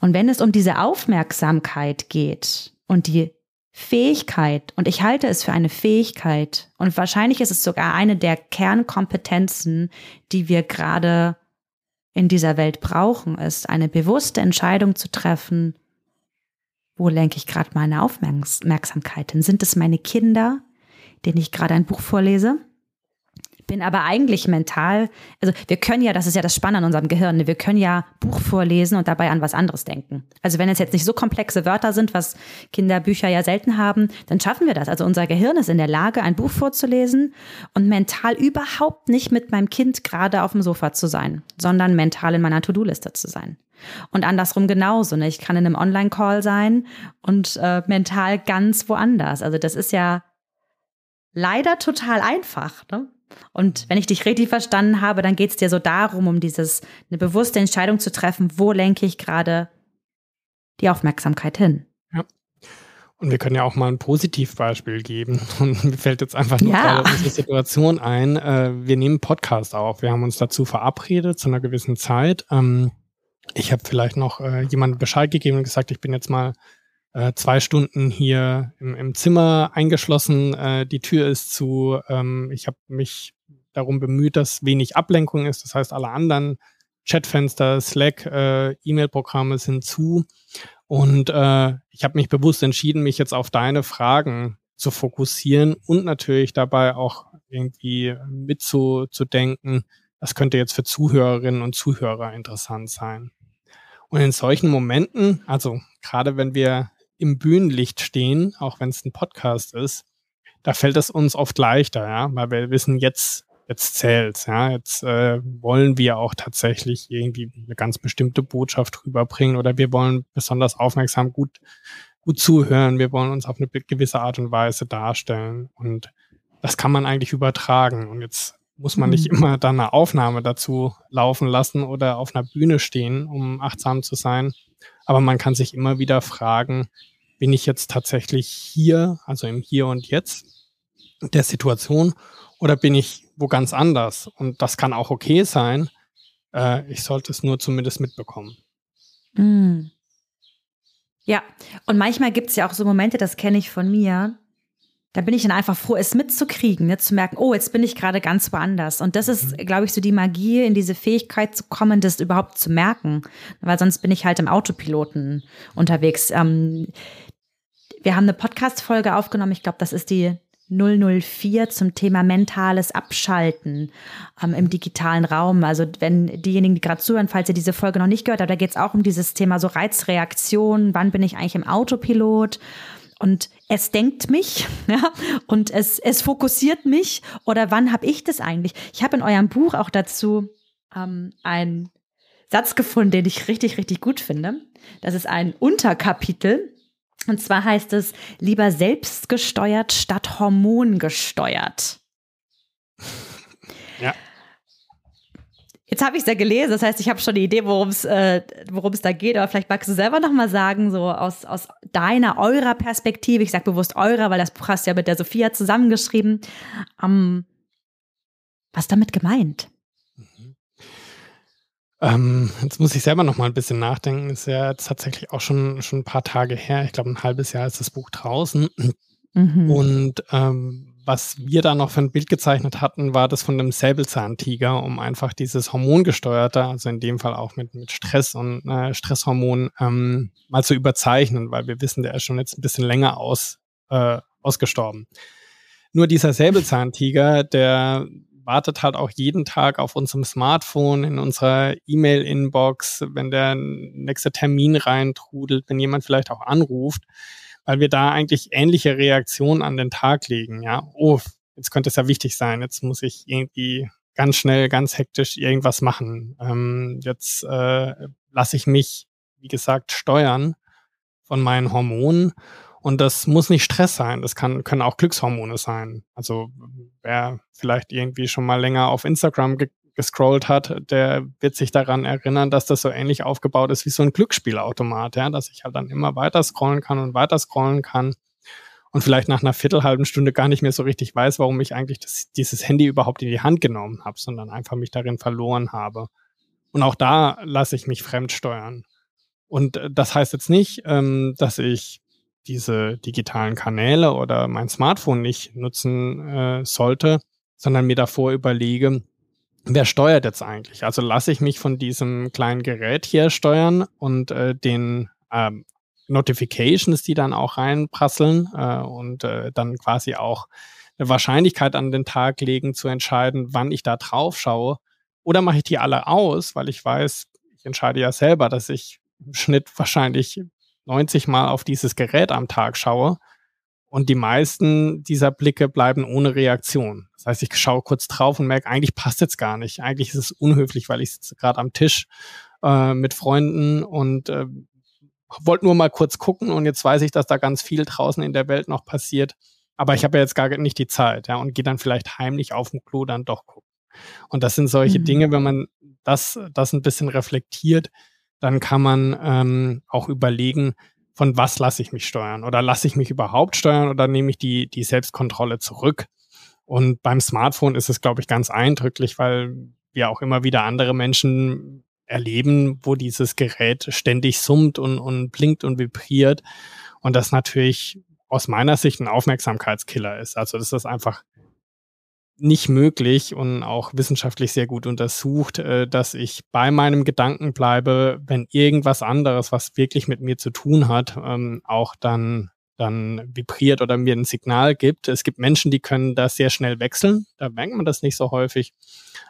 und wenn es um diese Aufmerksamkeit geht und die Fähigkeit, und ich halte es für eine Fähigkeit, und wahrscheinlich ist es sogar eine der Kernkompetenzen, die wir gerade in dieser Welt brauchen, ist eine bewusste Entscheidung zu treffen, wo lenke ich gerade meine Aufmerksamkeit hin? Sind es meine Kinder, denen ich gerade ein Buch vorlese? Bin aber eigentlich mental, also wir können ja, das ist ja das Spannende an unserem Gehirn, ne? wir können ja Buch vorlesen und dabei an was anderes denken. Also wenn es jetzt nicht so komplexe Wörter sind, was Kinderbücher ja selten haben, dann schaffen wir das. Also unser Gehirn ist in der Lage, ein Buch vorzulesen und mental überhaupt nicht mit meinem Kind gerade auf dem Sofa zu sein, sondern mental in meiner To-Do-Liste zu sein. Und andersrum genauso. Ne? Ich kann in einem Online-Call sein und äh, mental ganz woanders. Also das ist ja leider total einfach. Ne? Und wenn ich dich richtig verstanden habe, dann geht es dir so darum, um dieses eine bewusste Entscheidung zu treffen, wo lenke ich gerade die Aufmerksamkeit hin. Ja. Und wir können ja auch mal ein Positivbeispiel geben. Und mir fällt jetzt einfach nur ja. gerade diese Situation ein. Äh, wir nehmen Podcast auf. Wir haben uns dazu verabredet zu einer gewissen Zeit. Ähm, ich habe vielleicht noch äh, jemandem Bescheid gegeben und gesagt, ich bin jetzt mal äh, zwei Stunden hier im, im Zimmer eingeschlossen, äh, die Tür ist zu. Ähm, ich habe mich darum bemüht, dass wenig Ablenkung ist. Das heißt, alle anderen Chatfenster, Slack, äh, E-Mail-Programme sind zu. Und äh, ich habe mich bewusst entschieden, mich jetzt auf deine Fragen zu fokussieren und natürlich dabei auch irgendwie mitzudenken, das könnte jetzt für Zuhörerinnen und Zuhörer interessant sein. Und in solchen Momenten, also gerade wenn wir im Bühnenlicht stehen, auch wenn es ein Podcast ist, da fällt es uns oft leichter, ja, weil wir wissen, jetzt, jetzt zählt's, ja, jetzt äh, wollen wir auch tatsächlich irgendwie eine ganz bestimmte Botschaft rüberbringen oder wir wollen besonders aufmerksam gut, gut zuhören, wir wollen uns auf eine gewisse Art und Weise darstellen und das kann man eigentlich übertragen. Und jetzt muss man nicht mhm. immer dann eine Aufnahme dazu laufen lassen oder auf einer Bühne stehen, um achtsam zu sein. Aber man kann sich immer wieder fragen, bin ich jetzt tatsächlich hier, also im Hier und Jetzt der Situation, oder bin ich wo ganz anders? Und das kann auch okay sein. Äh, ich sollte es nur zumindest mitbekommen. Mm. Ja, und manchmal gibt es ja auch so Momente, das kenne ich von mir, da bin ich dann einfach froh, es mitzukriegen, ne? zu merken, oh, jetzt bin ich gerade ganz woanders. Und das ist, mhm. glaube ich, so die Magie, in diese Fähigkeit zu kommen, das überhaupt zu merken. Weil sonst bin ich halt im Autopiloten unterwegs. Ähm, wir haben eine Podcast-Folge aufgenommen, ich glaube, das ist die 004 zum Thema mentales Abschalten ähm, im digitalen Raum. Also wenn diejenigen, die gerade zuhören, falls ihr diese Folge noch nicht gehört habt, da geht es auch um dieses Thema so Reizreaktion, wann bin ich eigentlich im Autopilot? und es denkt mich ja, und es, es fokussiert mich oder wann habe ich das eigentlich? Ich habe in eurem Buch auch dazu ähm, einen Satz gefunden, den ich richtig, richtig gut finde. Das ist ein Unterkapitel Und zwar heißt es lieber selbstgesteuert statt hormongesteuert. Ja. Jetzt habe ich es ja gelesen, das heißt, ich habe schon eine Idee, worum es äh, da geht, aber vielleicht magst du selber noch mal sagen, so aus, aus deiner, eurer Perspektive, ich sage bewusst eurer, weil das Buch hast du ja mit der Sophia zusammengeschrieben, ähm, was damit gemeint? Ähm, jetzt muss ich selber noch mal ein bisschen nachdenken. Ist ja jetzt tatsächlich auch schon, schon ein paar Tage her. Ich glaube, ein halbes Jahr ist das Buch draußen. Mhm. Und ähm, was wir da noch für ein Bild gezeichnet hatten, war das von einem Säbelzahntiger, um einfach dieses hormongesteuerte, also in dem Fall auch mit, mit Stress und äh, Stresshormon, ähm, mal zu überzeichnen, weil wir wissen, der ist schon jetzt ein bisschen länger aus, äh, ausgestorben. Nur dieser Säbelzahntiger, der wartet halt auch jeden Tag auf unserem Smartphone, in unserer E-Mail-Inbox, wenn der nächste Termin reintrudelt, wenn jemand vielleicht auch anruft, weil wir da eigentlich ähnliche Reaktionen an den Tag legen. Ja, oh, jetzt könnte es ja wichtig sein, jetzt muss ich irgendwie ganz schnell, ganz hektisch irgendwas machen. Ähm, jetzt äh, lasse ich mich, wie gesagt, steuern von meinen Hormonen und das muss nicht Stress sein, das kann, können auch Glückshormone sein. Also wer vielleicht irgendwie schon mal länger auf Instagram ge gescrollt hat, der wird sich daran erinnern, dass das so ähnlich aufgebaut ist wie so ein Glücksspielautomat, ja, dass ich halt dann immer weiter scrollen kann und weiter scrollen kann und vielleicht nach einer viertelhalben Stunde gar nicht mehr so richtig weiß, warum ich eigentlich das, dieses Handy überhaupt in die Hand genommen habe, sondern einfach mich darin verloren habe. Und auch da lasse ich mich fremd steuern. Und äh, das heißt jetzt nicht, ähm, dass ich diese digitalen Kanäle oder mein Smartphone nicht nutzen äh, sollte, sondern mir davor überlege, wer steuert jetzt eigentlich? Also lasse ich mich von diesem kleinen Gerät hier steuern und äh, den ähm, Notifications, die dann auch reinprasseln äh, und äh, dann quasi auch eine Wahrscheinlichkeit an den Tag legen, zu entscheiden, wann ich da drauf schaue. Oder mache ich die alle aus, weil ich weiß, ich entscheide ja selber, dass ich im Schnitt wahrscheinlich 90 Mal auf dieses Gerät am Tag schaue. Und die meisten dieser Blicke bleiben ohne Reaktion. Das heißt, ich schaue kurz drauf und merke, eigentlich passt jetzt gar nicht. Eigentlich ist es unhöflich, weil ich sitze gerade am Tisch äh, mit Freunden und äh, wollte nur mal kurz gucken und jetzt weiß ich, dass da ganz viel draußen in der Welt noch passiert. Aber ich habe ja jetzt gar nicht die Zeit, ja, und gehe dann vielleicht heimlich auf dem Klo dann doch gucken. Und das sind solche mhm. Dinge, wenn man das, das ein bisschen reflektiert, dann kann man ähm, auch überlegen, von was lasse ich mich steuern oder lasse ich mich überhaupt steuern oder nehme ich die, die Selbstkontrolle zurück. Und beim Smartphone ist es, glaube ich, ganz eindrücklich, weil wir auch immer wieder andere Menschen erleben, wo dieses Gerät ständig summt und, und blinkt und vibriert. Und das natürlich aus meiner Sicht ein Aufmerksamkeitskiller ist. Also das ist einfach nicht möglich und auch wissenschaftlich sehr gut untersucht, äh, dass ich bei meinem Gedanken bleibe, wenn irgendwas anderes, was wirklich mit mir zu tun hat, ähm, auch dann dann vibriert oder mir ein Signal gibt. Es gibt Menschen, die können das sehr schnell wechseln. Da merkt man das nicht so häufig.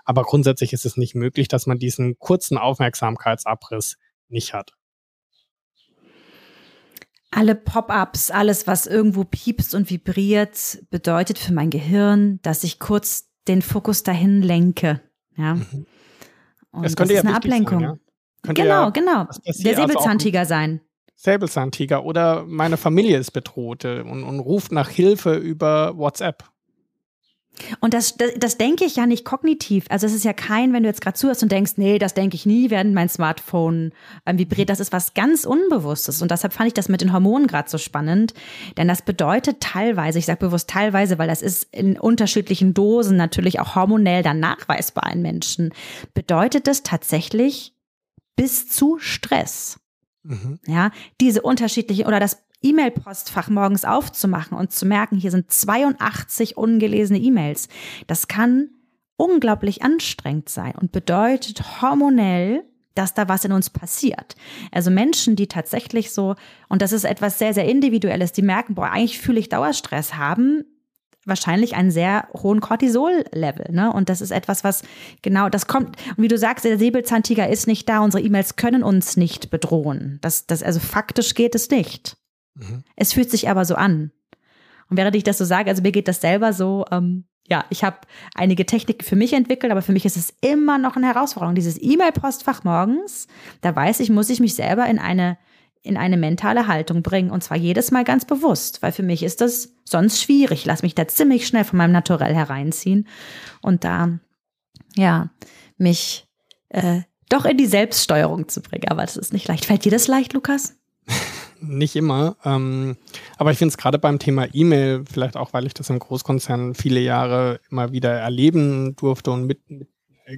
Aber grundsätzlich ist es nicht möglich, dass man diesen kurzen Aufmerksamkeitsabriss nicht hat alle Pop-ups, alles, was irgendwo piepst und vibriert, bedeutet für mein Gehirn, dass ich kurz den Fokus dahin lenke. Ja. Mhm. Und das, das ist ja eine Ablenkung. Sein, ja? Genau, ja, genau. Der Säbelzahntiger also sein. Säbelzahntiger oder meine Familie ist bedroht äh, und, und ruft nach Hilfe über WhatsApp. Und das, das, das denke ich ja nicht kognitiv. Also es ist ja kein, wenn du jetzt gerade zuhörst und denkst, nee, das denke ich nie, während mein Smartphone ähm, vibriert. Das ist was ganz Unbewusstes. Und deshalb fand ich das mit den Hormonen gerade so spannend. Denn das bedeutet teilweise, ich sage bewusst teilweise, weil das ist in unterschiedlichen Dosen natürlich auch hormonell dann nachweisbar in Menschen, bedeutet das tatsächlich bis zu Stress. Mhm. Ja, diese unterschiedlichen oder das E-Mail-Postfach morgens aufzumachen und zu merken, hier sind 82 ungelesene E-Mails, das kann unglaublich anstrengend sein und bedeutet hormonell, dass da was in uns passiert. Also Menschen, die tatsächlich so, und das ist etwas sehr, sehr Individuelles, die merken, boah, eigentlich fühle ich Dauerstress, haben wahrscheinlich einen sehr hohen Cortisol-Level. Ne? Und das ist etwas, was genau, das kommt, und wie du sagst, der Säbelzahntiger ist nicht da, unsere E-Mails können uns nicht bedrohen. Das, das, also faktisch geht es nicht. Mhm. Es fühlt sich aber so an. Und während ich das so sage, also mir geht das selber so, ähm, ja, ich habe einige Techniken für mich entwickelt, aber für mich ist es immer noch eine Herausforderung. Dieses E-Mail-Postfach morgens, da weiß ich, muss ich mich selber in eine in eine mentale Haltung bringen und zwar jedes Mal ganz bewusst, weil für mich ist das sonst schwierig. Ich lasse mich da ziemlich schnell von meinem Naturell hereinziehen und da, ja, mich äh, doch in die Selbststeuerung zu bringen. Aber das ist nicht leicht. Fällt dir das leicht, Lukas? nicht immer. Ähm, aber ich finde es gerade beim Thema E-Mail, vielleicht auch, weil ich das im Großkonzern viele Jahre immer wieder erleben durfte und mit, mit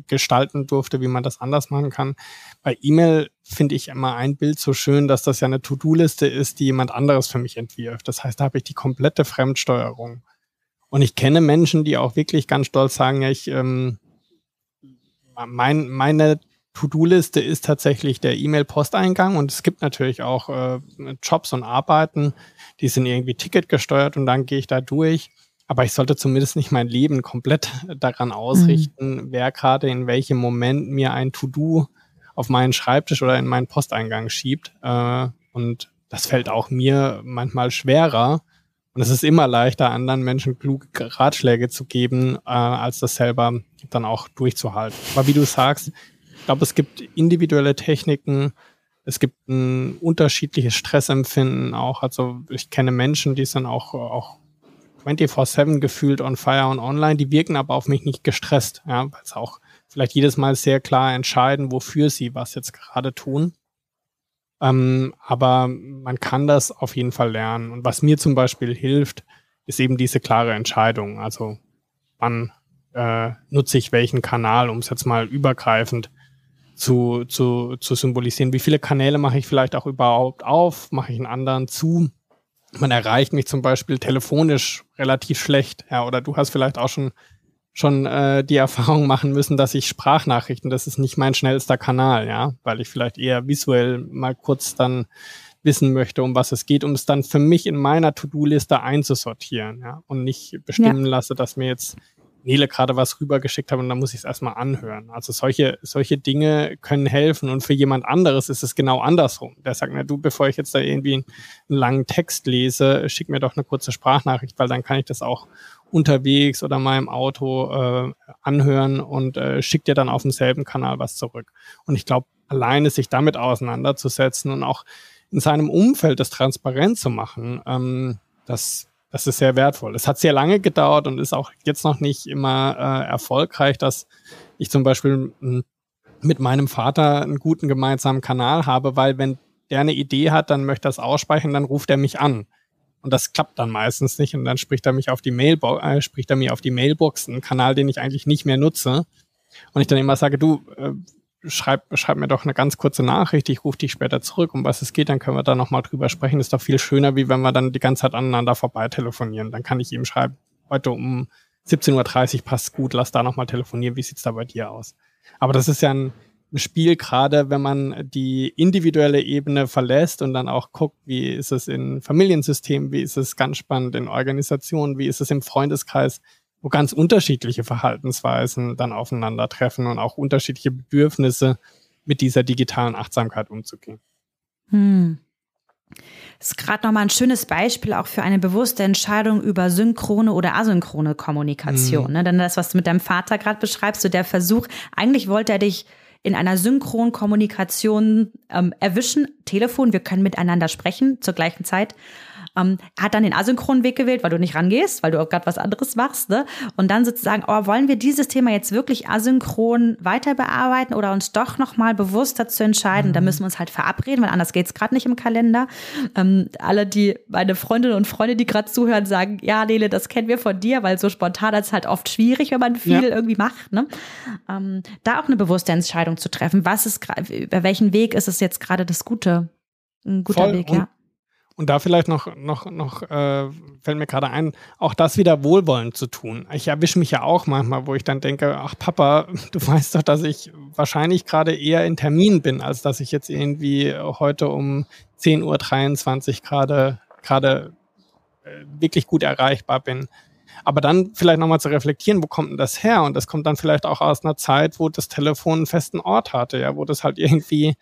gestalten durfte, wie man das anders machen kann. Bei E-Mail finde ich immer ein Bild so schön, dass das ja eine To-Do-Liste ist, die jemand anderes für mich entwirft. Das heißt, da habe ich die komplette Fremdsteuerung. Und ich kenne Menschen, die auch wirklich ganz stolz sagen, ja, ich, ähm, mein, meine To-Do-Liste ist tatsächlich der E-Mail-Posteingang und es gibt natürlich auch äh, Jobs und Arbeiten, die sind irgendwie ticketgesteuert und dann gehe ich da durch. Aber ich sollte zumindest nicht mein Leben komplett daran ausrichten, mhm. wer gerade in welchem Moment mir ein To-Do auf meinen Schreibtisch oder in meinen Posteingang schiebt. Äh, und das fällt auch mir manchmal schwerer. Und es ist immer leichter, anderen Menschen kluge Ratschläge zu geben, äh, als das selber dann auch durchzuhalten. Aber wie du sagst, glaube, es gibt individuelle Techniken, es gibt ein unterschiedliches Stressempfinden auch. Also ich kenne Menschen, die sind auch, auch 24-7 gefühlt on fire und online, die wirken aber auf mich nicht gestresst, ja, weil es auch vielleicht jedes Mal sehr klar entscheiden, wofür sie was jetzt gerade tun. Ähm, aber man kann das auf jeden Fall lernen. Und was mir zum Beispiel hilft, ist eben diese klare Entscheidung. Also wann äh, nutze ich welchen Kanal, um es jetzt mal übergreifend zu, zu, zu symbolisieren. Wie viele Kanäle mache ich vielleicht auch überhaupt auf? Mache ich einen anderen zu? Man erreicht mich zum Beispiel telefonisch relativ schlecht. Ja, oder du hast vielleicht auch schon schon äh, die Erfahrung machen müssen, dass ich Sprachnachrichten, das ist nicht mein schnellster Kanal, ja, weil ich vielleicht eher visuell mal kurz dann wissen möchte, um was es geht, um es dann für mich in meiner To-Do-Liste einzusortieren, ja, und nicht bestimmen ja. lasse, dass mir jetzt Nele gerade was rübergeschickt hat und dann muss ich es erstmal anhören. Also solche, solche Dinge können helfen und für jemand anderes ist es genau andersrum. Der sagt, na du, bevor ich jetzt da irgendwie einen, langen Text lese, schick mir doch eine kurze Sprachnachricht, weil dann kann ich das auch unterwegs oder mal im Auto äh, anhören und äh, schickt dir dann auf demselben Kanal was zurück. Und ich glaube, alleine sich damit auseinanderzusetzen und auch in seinem Umfeld das transparent zu machen, ähm, das das ist sehr wertvoll. Es hat sehr lange gedauert und ist auch jetzt noch nicht immer äh, erfolgreich, dass ich zum Beispiel hm, mit meinem Vater einen guten gemeinsamen Kanal habe, weil wenn der eine Idee hat, dann möchte er es ausspeichern, dann ruft er mich an. Und das klappt dann meistens nicht und dann spricht er mich auf die Mailbox, äh, spricht er mir auf die Mailbox, einen Kanal, den ich eigentlich nicht mehr nutze. Und ich dann immer sage, du, äh, schreib, schreib mir doch eine ganz kurze Nachricht, ich rufe dich später zurück, um was es geht, dann können wir da nochmal drüber sprechen. ist doch viel schöner, wie wenn wir dann die ganze Zeit aneinander vorbei telefonieren. Dann kann ich ihm schreiben, heute um 17.30 Uhr passt gut, lass da nochmal telefonieren, wie sieht's da bei dir aus? Aber das ist ja ein, ein Spiel, gerade wenn man die individuelle Ebene verlässt und dann auch guckt, wie ist es in Familiensystemen, wie ist es ganz spannend in Organisationen, wie ist es im Freundeskreis, wo ganz unterschiedliche Verhaltensweisen dann aufeinandertreffen und auch unterschiedliche Bedürfnisse mit dieser digitalen Achtsamkeit umzugehen. Hm. Das ist gerade nochmal ein schönes Beispiel auch für eine bewusste Entscheidung über synchrone oder asynchrone Kommunikation. Mhm. Ne? Denn das, was du mit deinem Vater gerade beschreibst, so der Versuch, eigentlich wollte er dich in einer synchronen Kommunikation ähm, erwischen. Telefon, wir können miteinander sprechen zur gleichen Zeit. Ähm, hat dann den asynchronen Weg gewählt, weil du nicht rangehst, weil du auch gerade was anderes machst. Ne? Und dann sozusagen, oh, wollen wir dieses Thema jetzt wirklich asynchron weiter bearbeiten oder uns doch nochmal bewusst dazu entscheiden? Mhm. Da müssen wir uns halt verabreden, weil anders geht's gerade nicht im Kalender. Ähm, alle, die, meine Freundinnen und Freunde, die gerade zuhören, sagen, ja, Lele, das kennen wir von dir, weil so spontan ist halt oft schwierig, wenn man viel ja. irgendwie macht. Ne? Ähm, da auch eine bewusste Entscheidung zu treffen. Was ist über welchen Weg ist es jetzt gerade das Gute? Ein guter Voll. Weg, ja. Und da vielleicht noch, noch, noch äh, fällt mir gerade ein, auch das wieder wohlwollend zu tun. Ich erwische mich ja auch manchmal, wo ich dann denke, ach Papa, du weißt doch, dass ich wahrscheinlich gerade eher in Termin bin, als dass ich jetzt irgendwie heute um 10.23 Uhr gerade gerade äh, wirklich gut erreichbar bin. Aber dann vielleicht nochmal zu reflektieren, wo kommt denn das her? Und das kommt dann vielleicht auch aus einer Zeit, wo das Telefon einen festen Ort hatte, ja, wo das halt irgendwie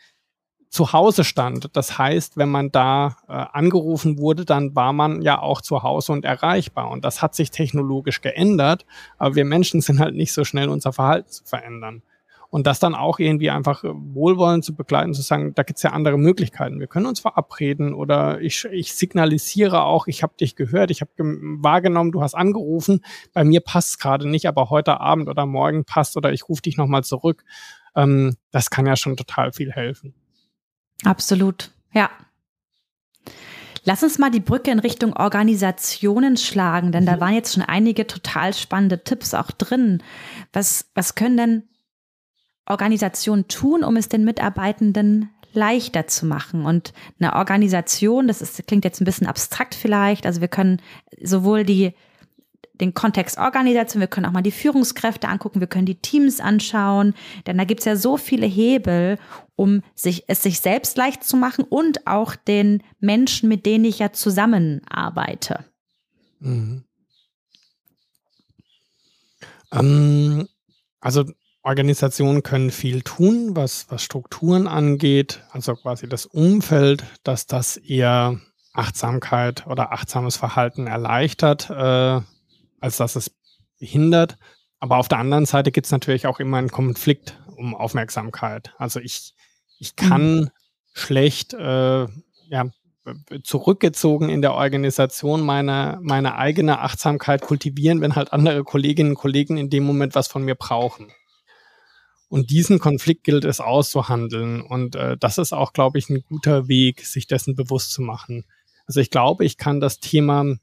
zu Hause stand. Das heißt, wenn man da äh, angerufen wurde, dann war man ja auch zu Hause und erreichbar. Und das hat sich technologisch geändert, aber wir Menschen sind halt nicht so schnell, unser Verhalten zu verändern. Und das dann auch irgendwie einfach wohlwollend zu begleiten, zu sagen, da gibt es ja andere Möglichkeiten. Wir können uns verabreden oder ich, ich signalisiere auch, ich habe dich gehört, ich habe wahrgenommen, du hast angerufen, bei mir passt es gerade nicht, aber heute Abend oder morgen passt oder ich rufe dich nochmal zurück. Ähm, das kann ja schon total viel helfen. Absolut, ja. Lass uns mal die Brücke in Richtung Organisationen schlagen, denn mhm. da waren jetzt schon einige total spannende Tipps auch drin. Was, was können denn Organisationen tun, um es den Mitarbeitenden leichter zu machen? Und eine Organisation, das ist, klingt jetzt ein bisschen abstrakt vielleicht, also wir können sowohl die den Kontext Organisation, wir können auch mal die Führungskräfte angucken, wir können die Teams anschauen, denn da gibt es ja so viele Hebel, um sich, es sich selbst leicht zu machen und auch den Menschen, mit denen ich ja zusammenarbeite. Mhm. Ähm, also Organisationen können viel tun, was, was Strukturen angeht, also quasi das Umfeld, dass das eher Achtsamkeit oder achtsames Verhalten erleichtert, äh, als dass es behindert. Aber auf der anderen Seite gibt es natürlich auch immer einen Konflikt um Aufmerksamkeit. Also ich, ich kann mhm. schlecht äh, ja, zurückgezogen in der Organisation meine, meine eigene Achtsamkeit kultivieren, wenn halt andere Kolleginnen und Kollegen in dem Moment was von mir brauchen. Und diesen Konflikt gilt es auszuhandeln. Und äh, das ist auch, glaube ich, ein guter Weg, sich dessen bewusst zu machen. Also ich glaube, ich kann das Thema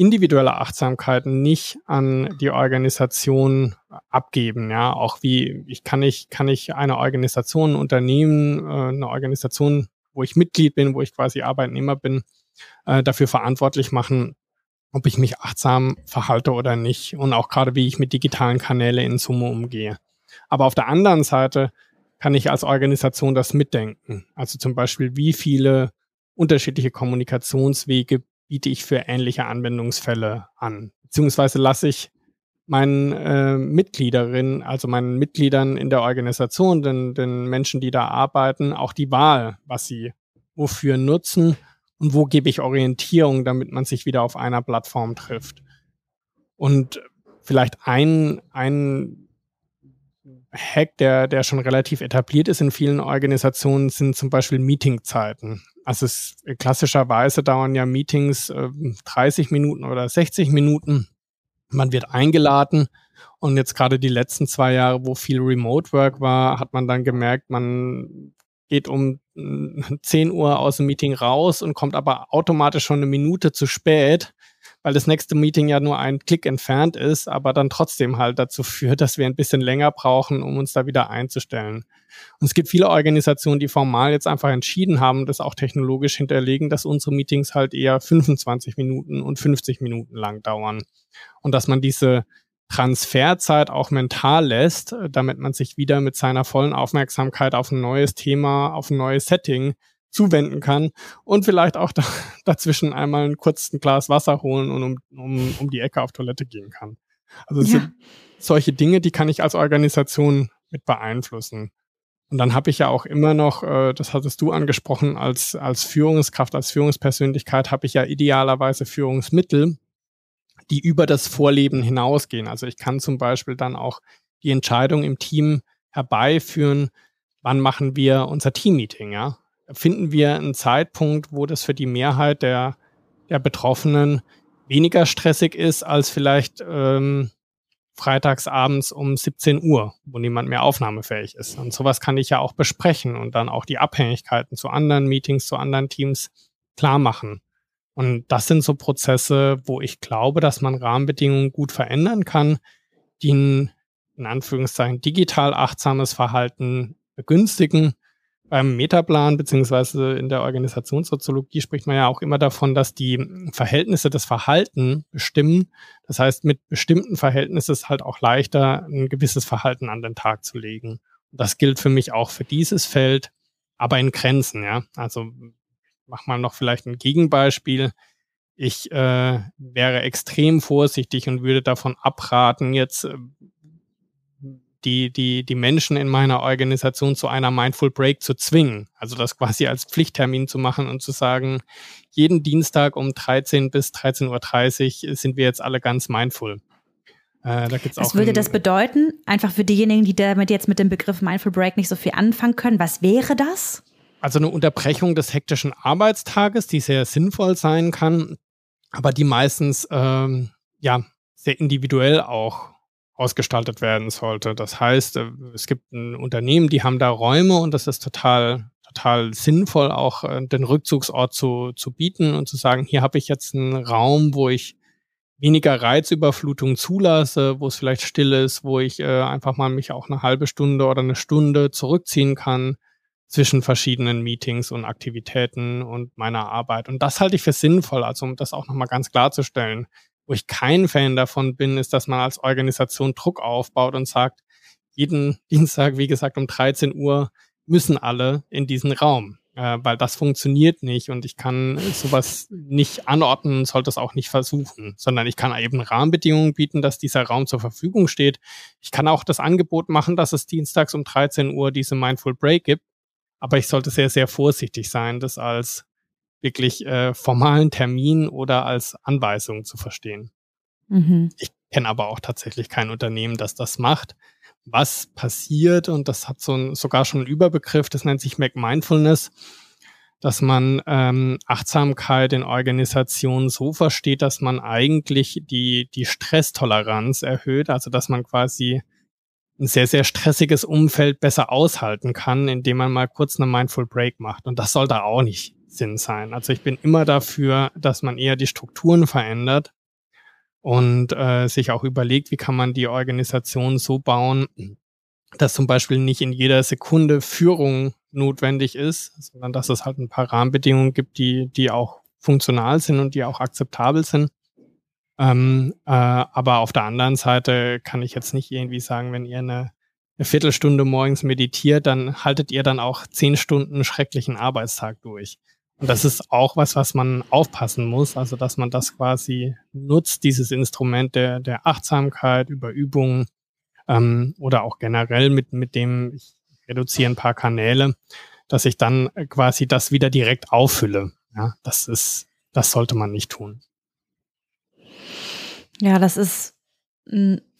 individuelle Achtsamkeiten nicht an die Organisation abgeben. Ja, auch wie ich kann ich kann ich eine Organisation, ein Unternehmen, äh, eine Organisation, wo ich Mitglied bin, wo ich quasi Arbeitnehmer bin, äh, dafür verantwortlich machen, ob ich mich achtsam verhalte oder nicht und auch gerade wie ich mit digitalen Kanälen in Summe umgehe. Aber auf der anderen Seite kann ich als Organisation das mitdenken. Also zum Beispiel, wie viele unterschiedliche Kommunikationswege biete ich für ähnliche Anwendungsfälle an. Beziehungsweise lasse ich meinen äh, Mitgliederinnen, also meinen Mitgliedern in der Organisation, den, den Menschen, die da arbeiten, auch die Wahl, was sie wofür nutzen und wo gebe ich Orientierung, damit man sich wieder auf einer Plattform trifft. Und vielleicht ein, ein Hack, der, der schon relativ etabliert ist in vielen Organisationen, sind zum Beispiel Meetingzeiten. Also es, klassischerweise dauern ja Meetings äh, 30 Minuten oder 60 Minuten. Man wird eingeladen und jetzt gerade die letzten zwei Jahre, wo viel Remote Work war, hat man dann gemerkt, man geht um 10 äh, Uhr aus dem Meeting raus und kommt aber automatisch schon eine Minute zu spät, weil das nächste Meeting ja nur ein Klick entfernt ist, aber dann trotzdem halt dazu führt, dass wir ein bisschen länger brauchen, um uns da wieder einzustellen. Und es gibt viele Organisationen, die formal jetzt einfach entschieden haben, das auch technologisch hinterlegen, dass unsere Meetings halt eher 25 Minuten und 50 Minuten lang dauern. Und dass man diese Transferzeit auch mental lässt, damit man sich wieder mit seiner vollen Aufmerksamkeit auf ein neues Thema, auf ein neues Setting zuwenden kann und vielleicht auch da, dazwischen einmal ein kurzes Glas Wasser holen und um, um, um die Ecke auf Toilette gehen kann. Also ja. solche Dinge, die kann ich als Organisation mit beeinflussen. Und dann habe ich ja auch immer noch, äh, das hattest du angesprochen, als, als Führungskraft, als Führungspersönlichkeit habe ich ja idealerweise Führungsmittel, die über das Vorleben hinausgehen. Also ich kann zum Beispiel dann auch die Entscheidung im Team herbeiführen, wann machen wir unser Teammeeting, ja? Finden wir einen Zeitpunkt, wo das für die Mehrheit der, der Betroffenen weniger stressig ist als vielleicht ähm, freitagsabends um 17 Uhr, wo niemand mehr aufnahmefähig ist. Und sowas kann ich ja auch besprechen und dann auch die Abhängigkeiten zu anderen Meetings, zu anderen Teams klar machen. Und das sind so Prozesse, wo ich glaube, dass man Rahmenbedingungen gut verändern kann, die ein, in Anführungszeichen digital achtsames Verhalten begünstigen beim Metaplan beziehungsweise in der Organisationssoziologie spricht man ja auch immer davon, dass die Verhältnisse des Verhalten bestimmen. Das heißt, mit bestimmten Verhältnissen ist es halt auch leichter, ein gewisses Verhalten an den Tag zu legen. Das gilt für mich auch für dieses Feld, aber in Grenzen, ja. Also mach mal noch vielleicht ein Gegenbeispiel. Ich äh, wäre extrem vorsichtig und würde davon abraten, jetzt äh, die, die, die Menschen in meiner Organisation zu einer Mindful Break zu zwingen. Also das quasi als Pflichttermin zu machen und zu sagen, jeden Dienstag um 13 bis 13.30 Uhr sind wir jetzt alle ganz mindful. Äh, da gibt's was würde das bedeuten? Einfach für diejenigen, die damit jetzt mit dem Begriff Mindful Break nicht so viel anfangen können. Was wäre das? Also eine Unterbrechung des hektischen Arbeitstages, die sehr sinnvoll sein kann, aber die meistens ähm, ja sehr individuell auch ausgestaltet werden sollte. Das heißt, äh, es gibt ein Unternehmen, die haben da Räume und das ist total total sinnvoll, auch äh, den Rückzugsort zu, zu bieten und zu sagen, hier habe ich jetzt einen Raum, wo ich weniger Reizüberflutung zulasse, wo es vielleicht still ist, wo ich äh, einfach mal mich auch eine halbe Stunde oder eine Stunde zurückziehen kann zwischen verschiedenen Meetings und Aktivitäten und meiner Arbeit. Und das halte ich für sinnvoll, also um das auch nochmal ganz klarzustellen. Wo ich kein Fan davon bin, ist, dass man als Organisation Druck aufbaut und sagt, jeden Dienstag, wie gesagt, um 13 Uhr müssen alle in diesen Raum äh, weil das funktioniert nicht und ich kann sowas nicht anordnen, sollte es auch nicht versuchen, sondern ich kann eben Rahmenbedingungen bieten, dass dieser Raum zur Verfügung steht. Ich kann auch das Angebot machen, dass es dienstags um 13 Uhr diese Mindful Break gibt, aber ich sollte sehr, sehr vorsichtig sein, das als wirklich äh, formalen Termin oder als Anweisung zu verstehen. Mhm. Ich kenne aber auch tatsächlich kein Unternehmen, das das macht was passiert und das hat so ein, sogar schon einen Überbegriff, das nennt sich McMindfulness, dass man ähm, Achtsamkeit in Organisationen so versteht, dass man eigentlich die, die Stresstoleranz erhöht, also dass man quasi ein sehr, sehr stressiges Umfeld besser aushalten kann, indem man mal kurz eine Mindful Break macht. Und das soll da auch nicht Sinn sein. Also ich bin immer dafür, dass man eher die Strukturen verändert und äh, sich auch überlegt, wie kann man die Organisation so bauen, dass zum Beispiel nicht in jeder Sekunde Führung notwendig ist, sondern dass es halt ein paar Rahmenbedingungen gibt, die, die auch funktional sind und die auch akzeptabel sind. Ähm, äh, aber auf der anderen Seite kann ich jetzt nicht irgendwie sagen, wenn ihr eine, eine Viertelstunde morgens meditiert, dann haltet ihr dann auch zehn Stunden schrecklichen Arbeitstag durch. Und das ist auch was, was man aufpassen muss, also dass man das quasi nutzt, dieses Instrument der, der Achtsamkeit über Übungen ähm, oder auch generell mit, mit dem, ich reduziere ein paar Kanäle, dass ich dann quasi das wieder direkt auffülle. Ja, das ist, das sollte man nicht tun. Ja, das ist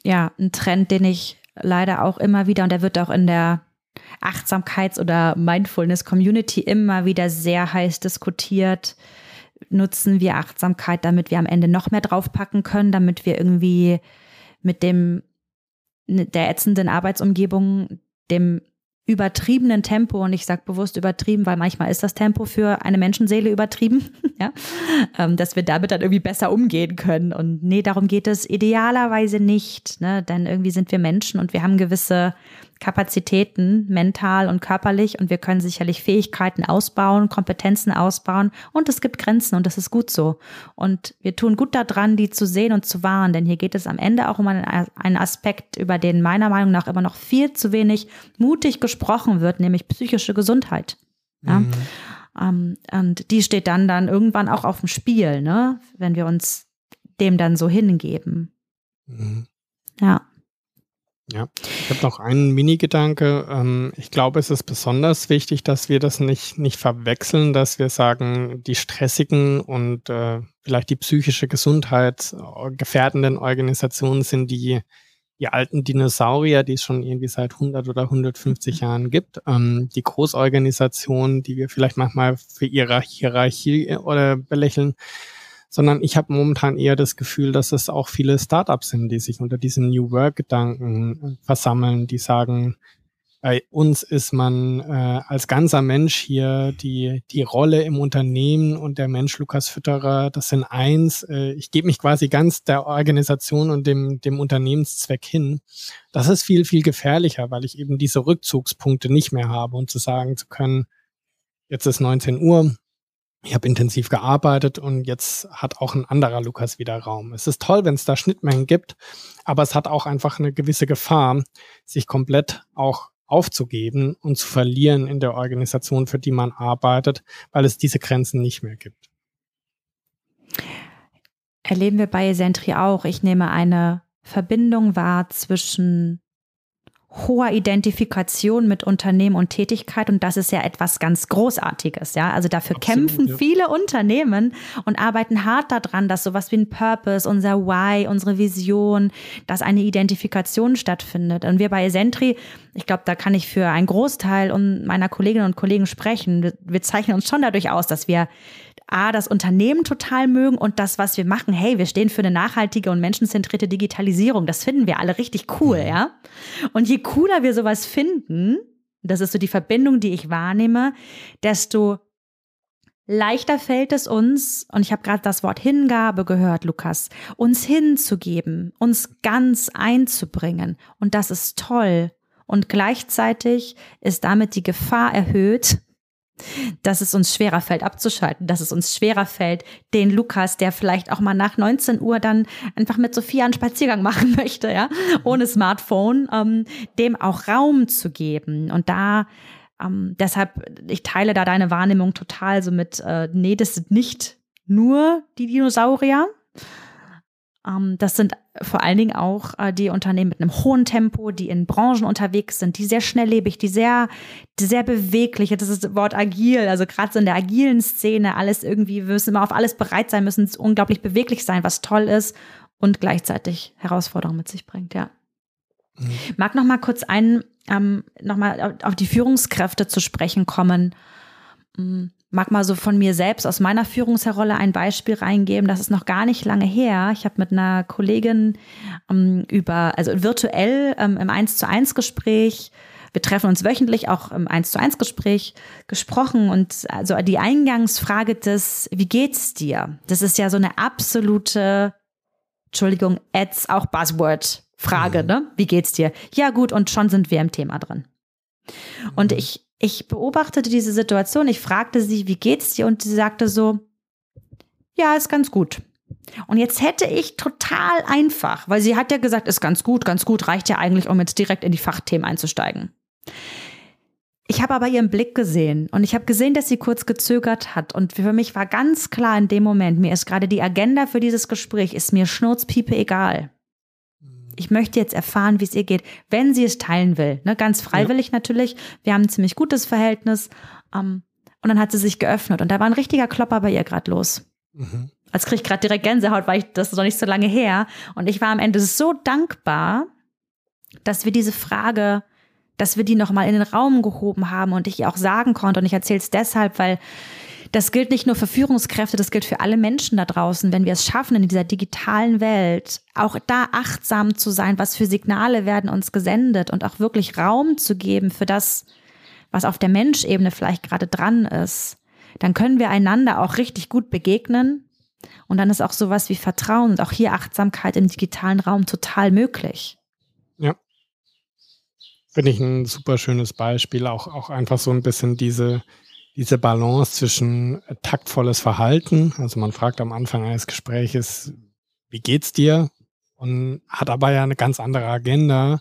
ja, ein Trend, den ich leider auch immer wieder, und der wird auch in der Achtsamkeits- oder Mindfulness-Community immer wieder sehr heiß diskutiert. Nutzen wir Achtsamkeit, damit wir am Ende noch mehr draufpacken können, damit wir irgendwie mit dem der ätzenden Arbeitsumgebung, dem übertriebenen Tempo, und ich sage bewusst übertrieben, weil manchmal ist das Tempo für eine Menschenseele übertrieben, ja, ähm, dass wir damit dann irgendwie besser umgehen können. Und nee, darum geht es idealerweise nicht, ne? denn irgendwie sind wir Menschen und wir haben gewisse Kapazitäten, mental und körperlich, und wir können sicherlich Fähigkeiten ausbauen, Kompetenzen ausbauen, und es gibt Grenzen, und das ist gut so. Und wir tun gut daran, die zu sehen und zu wahren, denn hier geht es am Ende auch um einen, Aspekt, über den meiner Meinung nach immer noch viel zu wenig mutig gesprochen wird, nämlich psychische Gesundheit. Ja? Mhm. Um, ähm, und die steht dann dann irgendwann auch auf dem Spiel, ne? wenn wir uns dem dann so hingeben. Mhm. Ja. Ja, ich habe noch einen Mini-Gedanke. Ähm, ich glaube, es ist besonders wichtig, dass wir das nicht, nicht verwechseln, dass wir sagen, die stressigen und äh, vielleicht die psychische Gesundheit gefährdenden Organisationen sind die, die alten Dinosaurier, die es schon irgendwie seit 100 oder 150 Jahren gibt. Ähm, die Großorganisationen, die wir vielleicht manchmal für ihre Hierarchie äh, oder belächeln, sondern ich habe momentan eher das Gefühl, dass es auch viele Startups sind, die sich unter diesen New Work-Gedanken äh, versammeln, die sagen, bei uns ist man äh, als ganzer Mensch hier die, die Rolle im Unternehmen und der Mensch Lukas Fütterer, das sind eins. Äh, ich gebe mich quasi ganz der Organisation und dem, dem Unternehmenszweck hin. Das ist viel, viel gefährlicher, weil ich eben diese Rückzugspunkte nicht mehr habe und zu sagen zu können, jetzt ist 19 Uhr, ich habe intensiv gearbeitet und jetzt hat auch ein anderer Lukas wieder Raum. Es ist toll, wenn es da Schnittmengen gibt, aber es hat auch einfach eine gewisse Gefahr, sich komplett auch aufzugeben und zu verlieren in der Organisation, für die man arbeitet, weil es diese Grenzen nicht mehr gibt. Erleben wir bei Sentry auch. Ich nehme eine Verbindung wahr zwischen hoher Identifikation mit Unternehmen und Tätigkeit und das ist ja etwas ganz Großartiges, ja. Also dafür Absolut, kämpfen ja. viele Unternehmen und arbeiten hart daran, dass sowas wie ein Purpose, unser Why, unsere Vision, dass eine Identifikation stattfindet. Und wir bei Esentri, ich glaube, da kann ich für einen Großteil meiner Kolleginnen und Kollegen sprechen. Wir zeichnen uns schon dadurch aus, dass wir A, das Unternehmen total mögen und das, was wir machen. Hey, wir stehen für eine nachhaltige und menschenzentrierte Digitalisierung. Das finden wir alle richtig cool, mhm. ja. Und je cooler wir sowas finden, das ist so die Verbindung, die ich wahrnehme, desto leichter fällt es uns, und ich habe gerade das Wort Hingabe gehört, Lukas, uns hinzugeben, uns ganz einzubringen. Und das ist toll. Und gleichzeitig ist damit die Gefahr erhöht, dass es uns schwerer fällt abzuschalten, dass es uns schwerer fällt, den Lukas, der vielleicht auch mal nach 19 Uhr dann einfach mit Sophia einen Spaziergang machen möchte, ja, ohne Smartphone, ähm, dem auch Raum zu geben. Und da ähm, deshalb, ich teile da deine Wahrnehmung total so mit, äh, nee, das sind nicht nur die Dinosaurier, das sind vor allen Dingen auch äh, die Unternehmen mit einem hohen Tempo, die in Branchen unterwegs sind, die sehr schnelllebig, die sehr, die sehr beweglich, das ist das Wort agil, also gerade so in der agilen Szene, alles irgendwie, wir müssen immer auf alles bereit sein, müssen unglaublich beweglich sein, was toll ist und gleichzeitig Herausforderungen mit sich bringt, ja. Mhm. Mag noch mal kurz ein, ähm, noch mal auf die Führungskräfte zu sprechen kommen. Mhm mag mal so von mir selbst aus meiner Führungsrolle ein Beispiel reingeben. Das ist noch gar nicht lange her. Ich habe mit einer Kollegin ähm, über, also virtuell ähm, im 1 zu 1 Gespräch, wir treffen uns wöchentlich auch im 1 zu 1 Gespräch gesprochen und also die Eingangsfrage des, wie geht's dir? Das ist ja so eine absolute, Entschuldigung, Ads, auch Buzzword Frage, mhm. ne? Wie geht's dir? Ja, gut, und schon sind wir im Thema drin. Und mhm. ich ich beobachtete diese Situation, ich fragte sie, wie geht's dir? Und sie sagte so, ja, ist ganz gut. Und jetzt hätte ich total einfach, weil sie hat ja gesagt, ist ganz gut, ganz gut, reicht ja eigentlich, um jetzt direkt in die Fachthemen einzusteigen. Ich habe aber ihren Blick gesehen und ich habe gesehen, dass sie kurz gezögert hat. Und für mich war ganz klar in dem Moment, mir ist gerade die Agenda für dieses Gespräch, ist mir Schnurzpiepe egal ich möchte jetzt erfahren, wie es ihr geht, wenn sie es teilen will. Ne, ganz freiwillig ja. natürlich. Wir haben ein ziemlich gutes Verhältnis. Ähm, und dann hat sie sich geöffnet und da war ein richtiger Klopper bei ihr gerade los. Mhm. Als kriege ich gerade direkt Gänsehaut, weil ich das ist noch nicht so lange her. Und ich war am Ende so dankbar, dass wir diese Frage, dass wir die nochmal in den Raum gehoben haben und ich ihr auch sagen konnte. Und ich erzähle es deshalb, weil das gilt nicht nur für Führungskräfte, das gilt für alle Menschen da draußen, wenn wir es schaffen, in dieser digitalen Welt auch da achtsam zu sein, was für Signale werden uns gesendet und auch wirklich Raum zu geben für das, was auf der Menschebene vielleicht gerade dran ist, dann können wir einander auch richtig gut begegnen. Und dann ist auch sowas wie Vertrauen und auch hier Achtsamkeit im digitalen Raum total möglich. Ja. Finde ich ein super schönes Beispiel. Auch, auch einfach so ein bisschen diese, diese Balance zwischen taktvolles Verhalten, also man fragt am Anfang eines Gespräches, wie geht's dir? Und hat aber ja eine ganz andere Agenda,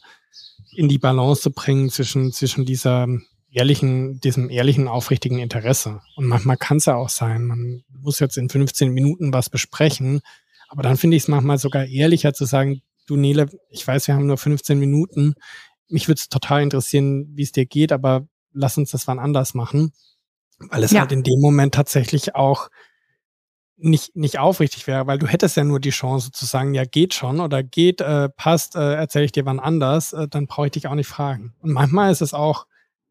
in die Balance zu bringen zwischen, zwischen dieser ehrlichen, diesem ehrlichen, aufrichtigen Interesse. Und manchmal kann es ja auch sein, man muss jetzt in 15 Minuten was besprechen, aber dann finde ich es manchmal sogar ehrlicher zu sagen, du Nele, ich weiß, wir haben nur 15 Minuten, mich würde es total interessieren, wie es dir geht, aber lass uns das wann anders machen. Weil es ja. halt in dem Moment tatsächlich auch nicht, nicht aufrichtig wäre, weil du hättest ja nur die Chance zu sagen, ja, geht schon oder geht, äh, passt, äh, erzähle ich dir wann anders, äh, dann brauche ich dich auch nicht fragen. Und manchmal ist es auch,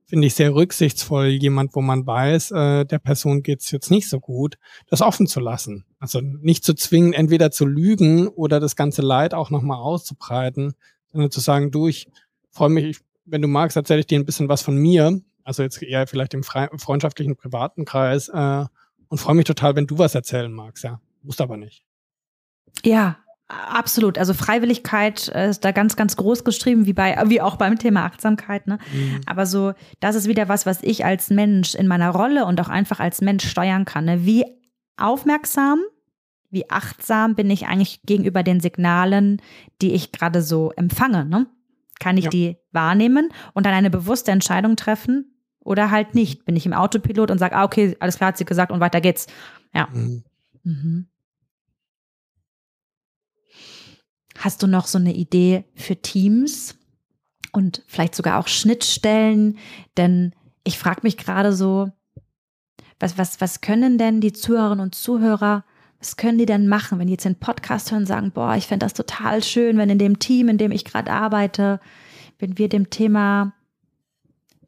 finde ich, sehr rücksichtsvoll, jemand, wo man weiß, äh, der Person geht's jetzt nicht so gut, das offen zu lassen. Also nicht zu zwingen, entweder zu lügen oder das ganze Leid auch nochmal auszubreiten, sondern zu sagen, du, ich freue mich, wenn du magst, erzähle ich dir ein bisschen was von mir also jetzt eher vielleicht im freundschaftlichen, privaten Kreis äh, und freue mich total, wenn du was erzählen magst, ja. Musst aber nicht. Ja, Absolut. Also Freiwilligkeit äh, ist da ganz, ganz groß geschrieben, wie bei, wie auch beim Thema Achtsamkeit. Ne? Mhm. Aber so, das ist wieder was, was ich als Mensch in meiner Rolle und auch einfach als Mensch steuern kann. Ne? Wie aufmerksam, wie achtsam bin ich eigentlich gegenüber den Signalen, die ich gerade so empfange. Ne? Kann ich ja. die wahrnehmen und dann eine bewusste Entscheidung treffen? Oder halt nicht. Bin ich im Autopilot und sage, ah, okay, alles klar, hat sie gesagt und weiter geht's. Ja. Mhm. Mhm. Hast du noch so eine Idee für Teams, und vielleicht sogar auch Schnittstellen, denn ich frage mich gerade so, was, was, was können denn die Zuhörerinnen und Zuhörer, was können die denn machen, wenn die jetzt den Podcast hören und sagen, boah, ich fände das total schön, wenn in dem Team, in dem ich gerade arbeite, wenn wir dem Thema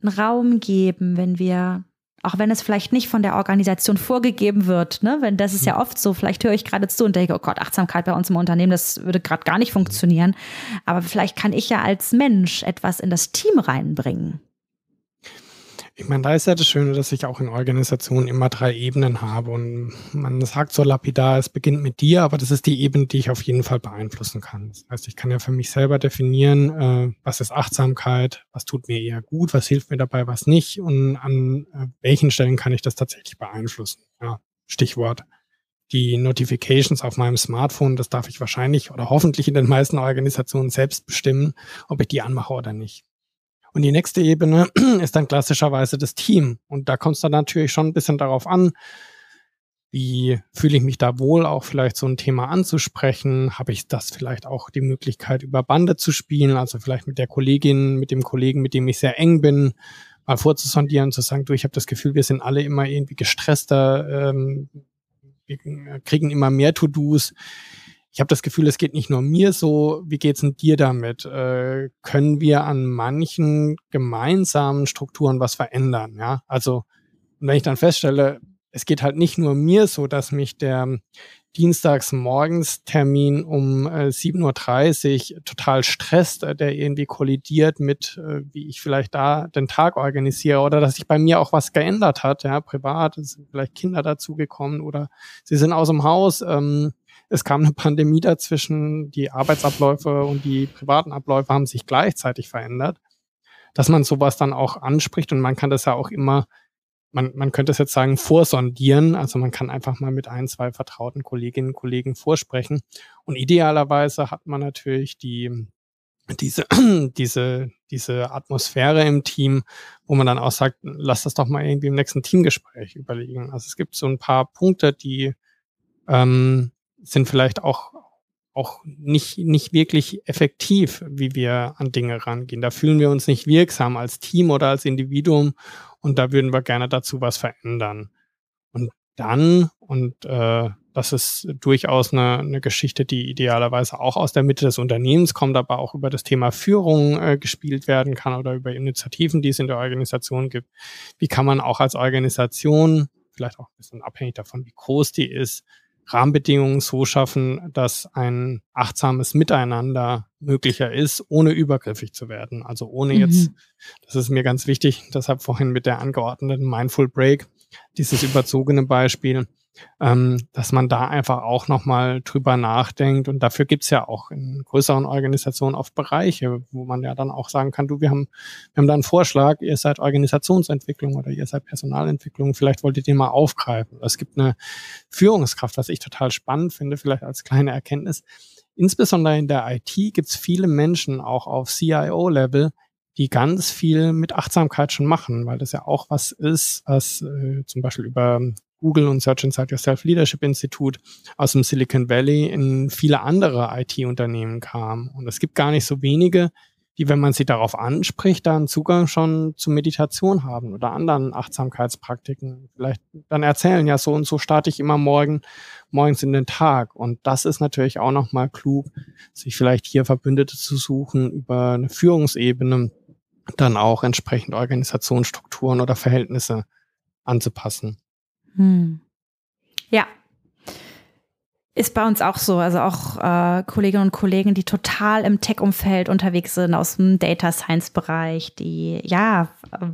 einen Raum geben, wenn wir auch wenn es vielleicht nicht von der Organisation vorgegeben wird, ne? Wenn das ist ja oft so, vielleicht höre ich gerade zu und denke, oh Gott, Achtsamkeit bei uns im Unternehmen, das würde gerade gar nicht funktionieren. Aber vielleicht kann ich ja als Mensch etwas in das Team reinbringen. Ich meine, da ist ja das Schöne, dass ich auch in Organisationen immer drei Ebenen habe und man sagt so lapidar, es beginnt mit dir, aber das ist die Ebene, die ich auf jeden Fall beeinflussen kann. Das heißt, ich kann ja für mich selber definieren, äh, was ist Achtsamkeit, was tut mir eher gut, was hilft mir dabei, was nicht und an äh, welchen Stellen kann ich das tatsächlich beeinflussen. Ja, Stichwort die Notifications auf meinem Smartphone, das darf ich wahrscheinlich oder hoffentlich in den meisten Organisationen selbst bestimmen, ob ich die anmache oder nicht. Und die nächste Ebene ist dann klassischerweise das Team. Und da kommt es dann natürlich schon ein bisschen darauf an, wie fühle ich mich da wohl, auch vielleicht so ein Thema anzusprechen? Habe ich das vielleicht auch die Möglichkeit, über Bande zu spielen? Also vielleicht mit der Kollegin, mit dem Kollegen, mit dem ich sehr eng bin, mal vorzusondieren, zu sagen, du, ich habe das Gefühl, wir sind alle immer irgendwie gestresster, ähm, wir kriegen immer mehr To-Dos ich habe das Gefühl, es geht nicht nur mir so. Wie geht's denn dir damit? Äh, können wir an manchen gemeinsamen Strukturen was verändern? Ja, also wenn ich dann feststelle, es geht halt nicht nur mir so, dass mich der dienstags morgens Termin um äh, 7.30 Uhr total stresst, äh, der irgendwie kollidiert mit, äh, wie ich vielleicht da den Tag organisiere oder dass sich bei mir auch was geändert hat, ja, privat, es sind vielleicht Kinder dazugekommen oder sie sind aus dem Haus, ähm, es kam eine Pandemie dazwischen, die Arbeitsabläufe und die privaten Abläufe haben sich gleichzeitig verändert, dass man sowas dann auch anspricht und man kann das ja auch immer, man, man könnte es jetzt sagen, vorsondieren, also man kann einfach mal mit ein, zwei vertrauten Kolleginnen und Kollegen vorsprechen. Und idealerweise hat man natürlich die diese, diese, diese Atmosphäre im Team, wo man dann auch sagt, lass das doch mal irgendwie im nächsten Teamgespräch überlegen. Also es gibt so ein paar Punkte, die ähm, sind vielleicht auch auch nicht, nicht wirklich effektiv, wie wir an Dinge rangehen. Da fühlen wir uns nicht wirksam als Team oder als Individuum und da würden wir gerne dazu was verändern. Und dann, und äh, das ist durchaus eine, eine Geschichte, die idealerweise auch aus der Mitte des Unternehmens kommt, aber auch über das Thema Führung äh, gespielt werden kann oder über Initiativen, die es in der Organisation gibt. Wie kann man auch als Organisation, vielleicht auch ein bisschen abhängig davon, wie groß die ist, Rahmenbedingungen so schaffen, dass ein achtsames Miteinander möglicher ist, ohne übergriffig zu werden. Also ohne mhm. jetzt, das ist mir ganz wichtig, deshalb vorhin mit der angeordneten Mindful Break, dieses überzogene Beispiel, ähm, dass man da einfach auch nochmal drüber nachdenkt. Und dafür gibt's ja auch in größeren Organisationen oft Bereiche, wo man ja dann auch sagen kann, du, wir haben, wir haben da einen Vorschlag, ihr seid Organisationsentwicklung oder ihr seid Personalentwicklung, vielleicht wollt ihr den mal aufgreifen. Es gibt eine Führungskraft, was ich total spannend finde, vielleicht als kleine Erkenntnis. Insbesondere in der IT gibt's viele Menschen auch auf CIO-Level, die ganz viel mit Achtsamkeit schon machen, weil das ja auch was ist, was äh, zum Beispiel über Google und Search Inside Yourself Leadership Institute aus dem Silicon Valley in viele andere IT-Unternehmen kam. Und es gibt gar nicht so wenige, die, wenn man sie darauf anspricht, dann Zugang schon zu Meditation haben oder anderen Achtsamkeitspraktiken. Vielleicht dann erzählen, ja, so und so starte ich immer morgen, morgens in den Tag. Und das ist natürlich auch nochmal klug, sich vielleicht hier Verbündete zu suchen über eine Führungsebene, dann auch entsprechend Organisationsstrukturen oder Verhältnisse anzupassen. Hm. Ja. Ist bei uns auch so. Also auch äh, Kolleginnen und Kollegen, die total im Tech-Umfeld unterwegs sind, aus dem Data Science-Bereich, die ja äh,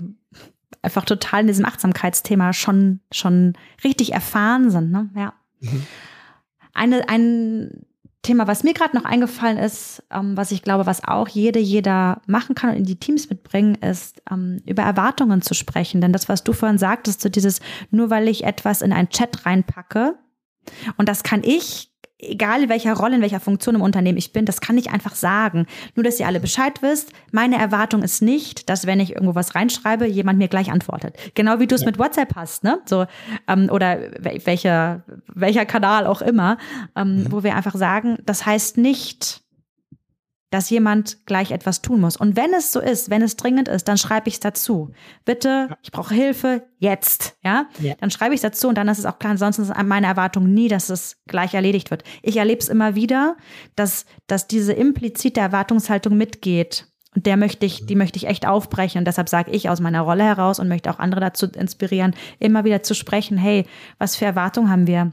einfach total in diesem Achtsamkeitsthema schon, schon richtig erfahren sind. Ne? Ja. Mhm. Eine, ein Thema, was mir gerade noch eingefallen ist, ähm, was ich glaube, was auch jede, jeder machen kann und in die Teams mitbringen, ist, ähm, über Erwartungen zu sprechen. Denn das, was du vorhin sagtest, so dieses, nur weil ich etwas in einen Chat reinpacke, und das kann ich egal in welcher Rolle, in welcher Funktion im Unternehmen ich bin, das kann ich einfach sagen. Nur, dass ihr alle Bescheid wisst, meine Erwartung ist nicht, dass wenn ich irgendwo was reinschreibe, jemand mir gleich antwortet. Genau wie du es ja. mit WhatsApp hast, ne? So, ähm, oder welcher, welcher Kanal auch immer, ähm, mhm. wo wir einfach sagen, das heißt nicht, dass jemand gleich etwas tun muss. Und wenn es so ist, wenn es dringend ist, dann schreibe ich es dazu. Bitte, ich brauche Hilfe jetzt, ja? ja. Dann schreibe ich es dazu und dann ist es auch klar. Ansonsten ist meine Erwartung nie, dass es gleich erledigt wird. Ich erlebe es immer wieder, dass, dass diese implizite Erwartungshaltung mitgeht. Und der möchte ich, die möchte ich echt aufbrechen. Und deshalb sage ich aus meiner Rolle heraus und möchte auch andere dazu inspirieren, immer wieder zu sprechen, hey, was für Erwartungen haben wir?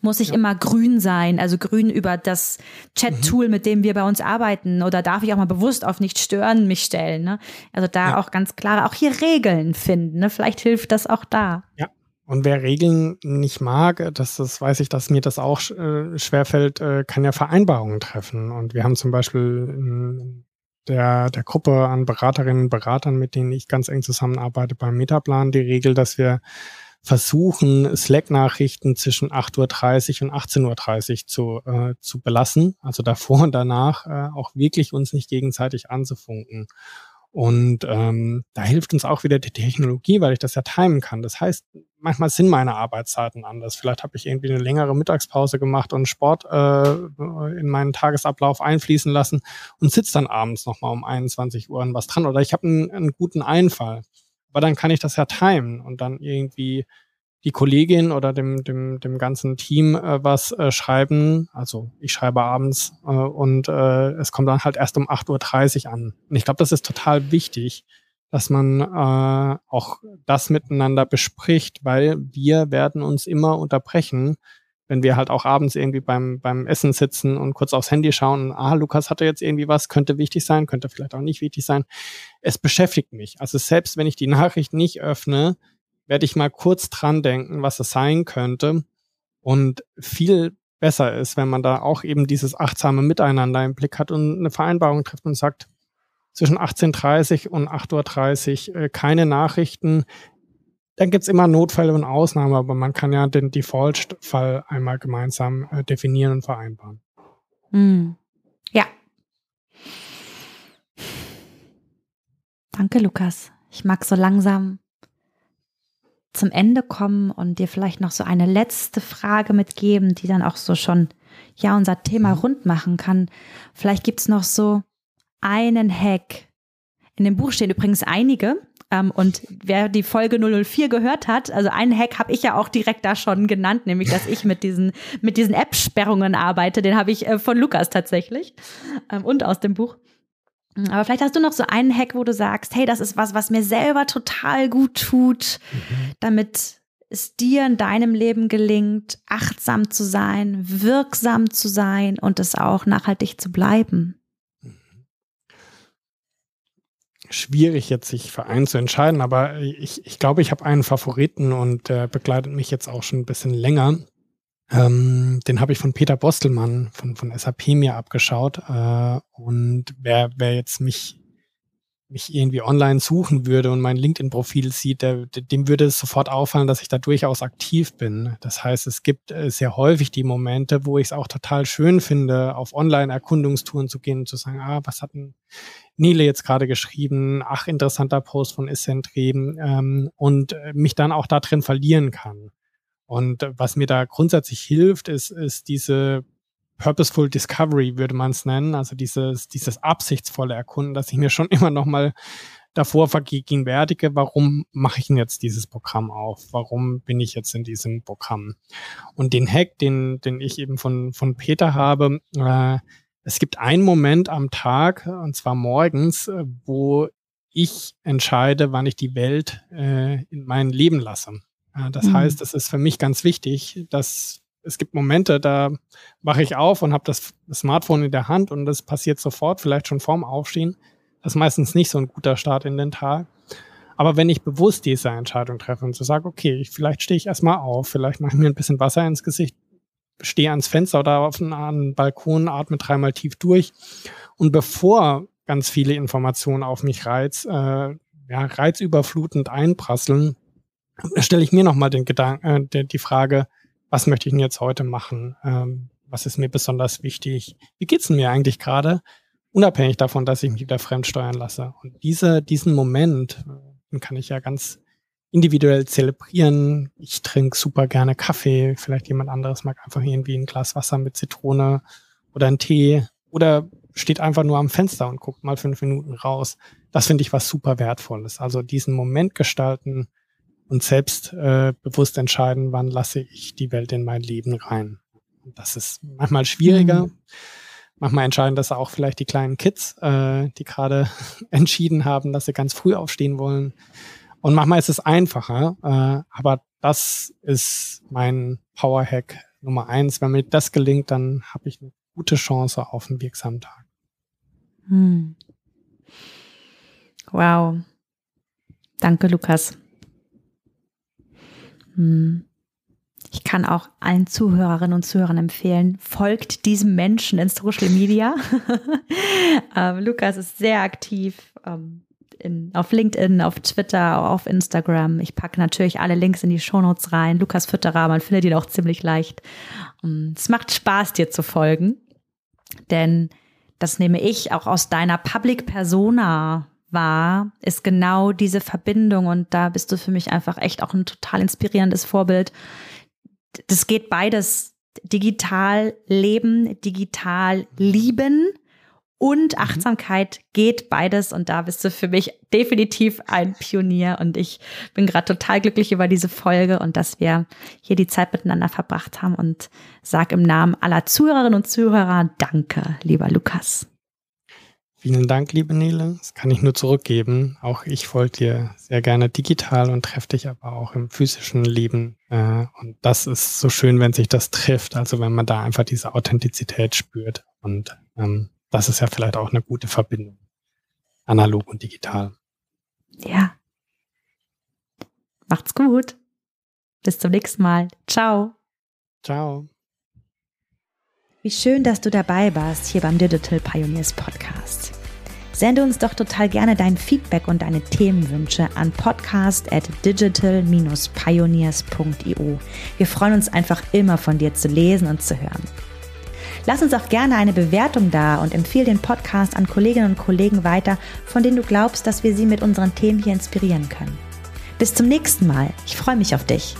Muss ich ja. immer grün sein, also grün über das Chat-Tool, mhm. mit dem wir bei uns arbeiten? Oder darf ich auch mal bewusst auf nicht stören mich stellen? Ne? Also da ja. auch ganz klar, auch hier Regeln finden. Ne? Vielleicht hilft das auch da. Ja. Und wer Regeln nicht mag, das, das weiß ich, dass mir das auch äh, schwerfällt, äh, kann ja Vereinbarungen treffen. Und wir haben zum Beispiel in der, der Gruppe an Beraterinnen und Beratern, mit denen ich ganz eng zusammenarbeite beim Metaplan, die Regel, dass wir versuchen, Slack-Nachrichten zwischen 8.30 Uhr und 18.30 Uhr zu, äh, zu belassen, also davor und danach äh, auch wirklich uns nicht gegenseitig anzufunken. Und ähm, da hilft uns auch wieder die Technologie, weil ich das ja timen kann. Das heißt, manchmal sind meine Arbeitszeiten anders. Vielleicht habe ich irgendwie eine längere Mittagspause gemacht und Sport äh, in meinen Tagesablauf einfließen lassen und sitze dann abends nochmal um 21 Uhr was dran. Oder ich habe einen, einen guten Einfall. Aber dann kann ich das ja timen und dann irgendwie die Kollegin oder dem, dem, dem ganzen Team äh, was äh, schreiben. Also ich schreibe abends äh, und äh, es kommt dann halt erst um 8.30 Uhr an. Und ich glaube, das ist total wichtig, dass man äh, auch das miteinander bespricht, weil wir werden uns immer unterbrechen, wenn wir halt auch abends irgendwie beim, beim Essen sitzen und kurz aufs Handy schauen, ah, Lukas hatte jetzt irgendwie was, könnte wichtig sein, könnte vielleicht auch nicht wichtig sein. Es beschäftigt mich. Also selbst wenn ich die Nachricht nicht öffne, werde ich mal kurz dran denken, was es sein könnte. Und viel besser ist, wenn man da auch eben dieses achtsame Miteinander im Blick hat und eine Vereinbarung trifft und sagt, zwischen 18.30 und 8.30 Uhr äh, keine Nachrichten, dann gibt's immer Notfälle und Ausnahmen, aber man kann ja den Default-Fall einmal gemeinsam äh, definieren und vereinbaren. Mm. Ja. Danke, Lukas. Ich mag so langsam zum Ende kommen und dir vielleicht noch so eine letzte Frage mitgeben, die dann auch so schon ja unser Thema mhm. rund machen kann. Vielleicht gibt's noch so einen Hack. In dem Buch stehen übrigens einige, und wer die Folge 004 gehört hat, also einen Hack habe ich ja auch direkt da schon genannt, nämlich dass ich mit diesen, mit diesen App-Sperrungen arbeite. Den habe ich äh, von Lukas tatsächlich ähm, und aus dem Buch. Aber vielleicht hast du noch so einen Hack, wo du sagst, hey, das ist was, was mir selber total gut tut, mhm. damit es dir in deinem Leben gelingt, achtsam zu sein, wirksam zu sein und es auch nachhaltig zu bleiben schwierig jetzt sich für einen zu entscheiden, aber ich, ich glaube, ich habe einen Favoriten und der begleitet mich jetzt auch schon ein bisschen länger. Ähm, den habe ich von Peter Bostelmann von, von SAP mir abgeschaut. Äh, und wer, wer jetzt mich mich irgendwie online suchen würde und mein LinkedIn-Profil sieht, der, dem würde es sofort auffallen, dass ich da durchaus aktiv bin. Das heißt, es gibt äh, sehr häufig die Momente, wo ich es auch total schön finde, auf Online-Erkundungstouren zu gehen und zu sagen, ah, was hat denn Nele jetzt gerade geschrieben? Ach, interessanter Post von Essentri ähm, und äh, mich dann auch da drin verlieren kann. Und äh, was mir da grundsätzlich hilft, ist, ist diese Purposeful Discovery würde man es nennen, also dieses, dieses absichtsvolle Erkunden, dass ich mir schon immer noch mal davor vergegenwärtige, warum mache ich denn jetzt dieses Programm auf? Warum bin ich jetzt in diesem Programm? Und den Hack, den, den ich eben von, von Peter habe, äh, es gibt einen Moment am Tag, und zwar morgens, äh, wo ich entscheide, wann ich die Welt äh, in mein Leben lasse. Äh, das mhm. heißt, es ist für mich ganz wichtig, dass es gibt Momente, da wache ich auf und habe das Smartphone in der Hand und das passiert sofort, vielleicht schon vorm Aufstehen. Das ist meistens nicht so ein guter Start in den Tag. Aber wenn ich bewusst diese Entscheidung treffe und so sage, okay, vielleicht stehe ich erstmal auf, vielleicht mache ich mir ein bisschen Wasser ins Gesicht, stehe ans Fenster oder auf einen Balkon, atme dreimal tief durch. Und bevor ganz viele Informationen auf mich reiz, äh, ja, reizüberflutend einprasseln, stelle ich mir nochmal den Gedanken, äh, die Frage, was möchte ich denn jetzt heute machen? Ähm, was ist mir besonders wichtig? Wie geht's denn mir eigentlich gerade? Unabhängig davon, dass ich mich wieder fremd steuern lasse. Und diese, diesen Moment, äh, den kann ich ja ganz individuell zelebrieren. Ich trinke super gerne Kaffee. Vielleicht jemand anderes mag einfach irgendwie ein Glas Wasser mit Zitrone oder einen Tee. Oder steht einfach nur am Fenster und guckt mal fünf Minuten raus. Das finde ich was super Wertvolles. Also diesen Moment gestalten und selbst äh, bewusst entscheiden, wann lasse ich die Welt in mein Leben rein. Und das ist manchmal schwieriger. Mhm. Manchmal entscheiden das auch vielleicht die kleinen Kids, äh, die gerade entschieden haben, dass sie ganz früh aufstehen wollen. Und manchmal ist es einfacher, äh, aber das ist mein Powerhack Nummer eins. Wenn mir das gelingt, dann habe ich eine gute Chance auf einen wirksamen Tag. Hm. Wow. Danke, Lukas. Hm. Ich kann auch allen Zuhörerinnen und Zuhörern empfehlen, folgt diesem Menschen in Social Media. ähm, Lukas ist sehr aktiv ähm, in, auf LinkedIn, auf Twitter, auf Instagram. Ich packe natürlich alle Links in die Shownotes rein. Lukas Fütterer, man findet ihn auch ziemlich leicht. Ähm, es macht Spaß, dir zu folgen, denn das nehme ich auch aus deiner Public Persona wahr, ist genau diese Verbindung und da bist du für mich einfach echt auch ein total inspirierendes Vorbild. Das geht beides digital leben, digital lieben und mhm. Achtsamkeit geht beides und da bist du für mich definitiv ein Pionier und ich bin gerade total glücklich über diese Folge und dass wir hier die Zeit miteinander verbracht haben und sag im Namen aller Zuhörerinnen und Zuhörer Danke, lieber Lukas. Vielen Dank, liebe Nele. Das kann ich nur zurückgeben. Auch ich folge dir sehr gerne digital und treffe dich aber auch im physischen Leben. Äh, und das ist so schön, wenn sich das trifft. Also wenn man da einfach diese Authentizität spürt und ähm, das ist ja vielleicht auch eine gute Verbindung. Analog und digital. Ja. Macht's gut. Bis zum nächsten Mal. Ciao. Ciao. Wie schön, dass du dabei warst hier beim Digital Pioneers Podcast. Sende uns doch total gerne dein Feedback und deine Themenwünsche an podcast at digital-pioneers.io. Wir freuen uns einfach immer von dir zu lesen und zu hören. Lass uns auch gerne eine Bewertung da und empfehle den Podcast an Kolleginnen und Kollegen weiter, von denen du glaubst, dass wir sie mit unseren Themen hier inspirieren können. Bis zum nächsten Mal. Ich freue mich auf dich.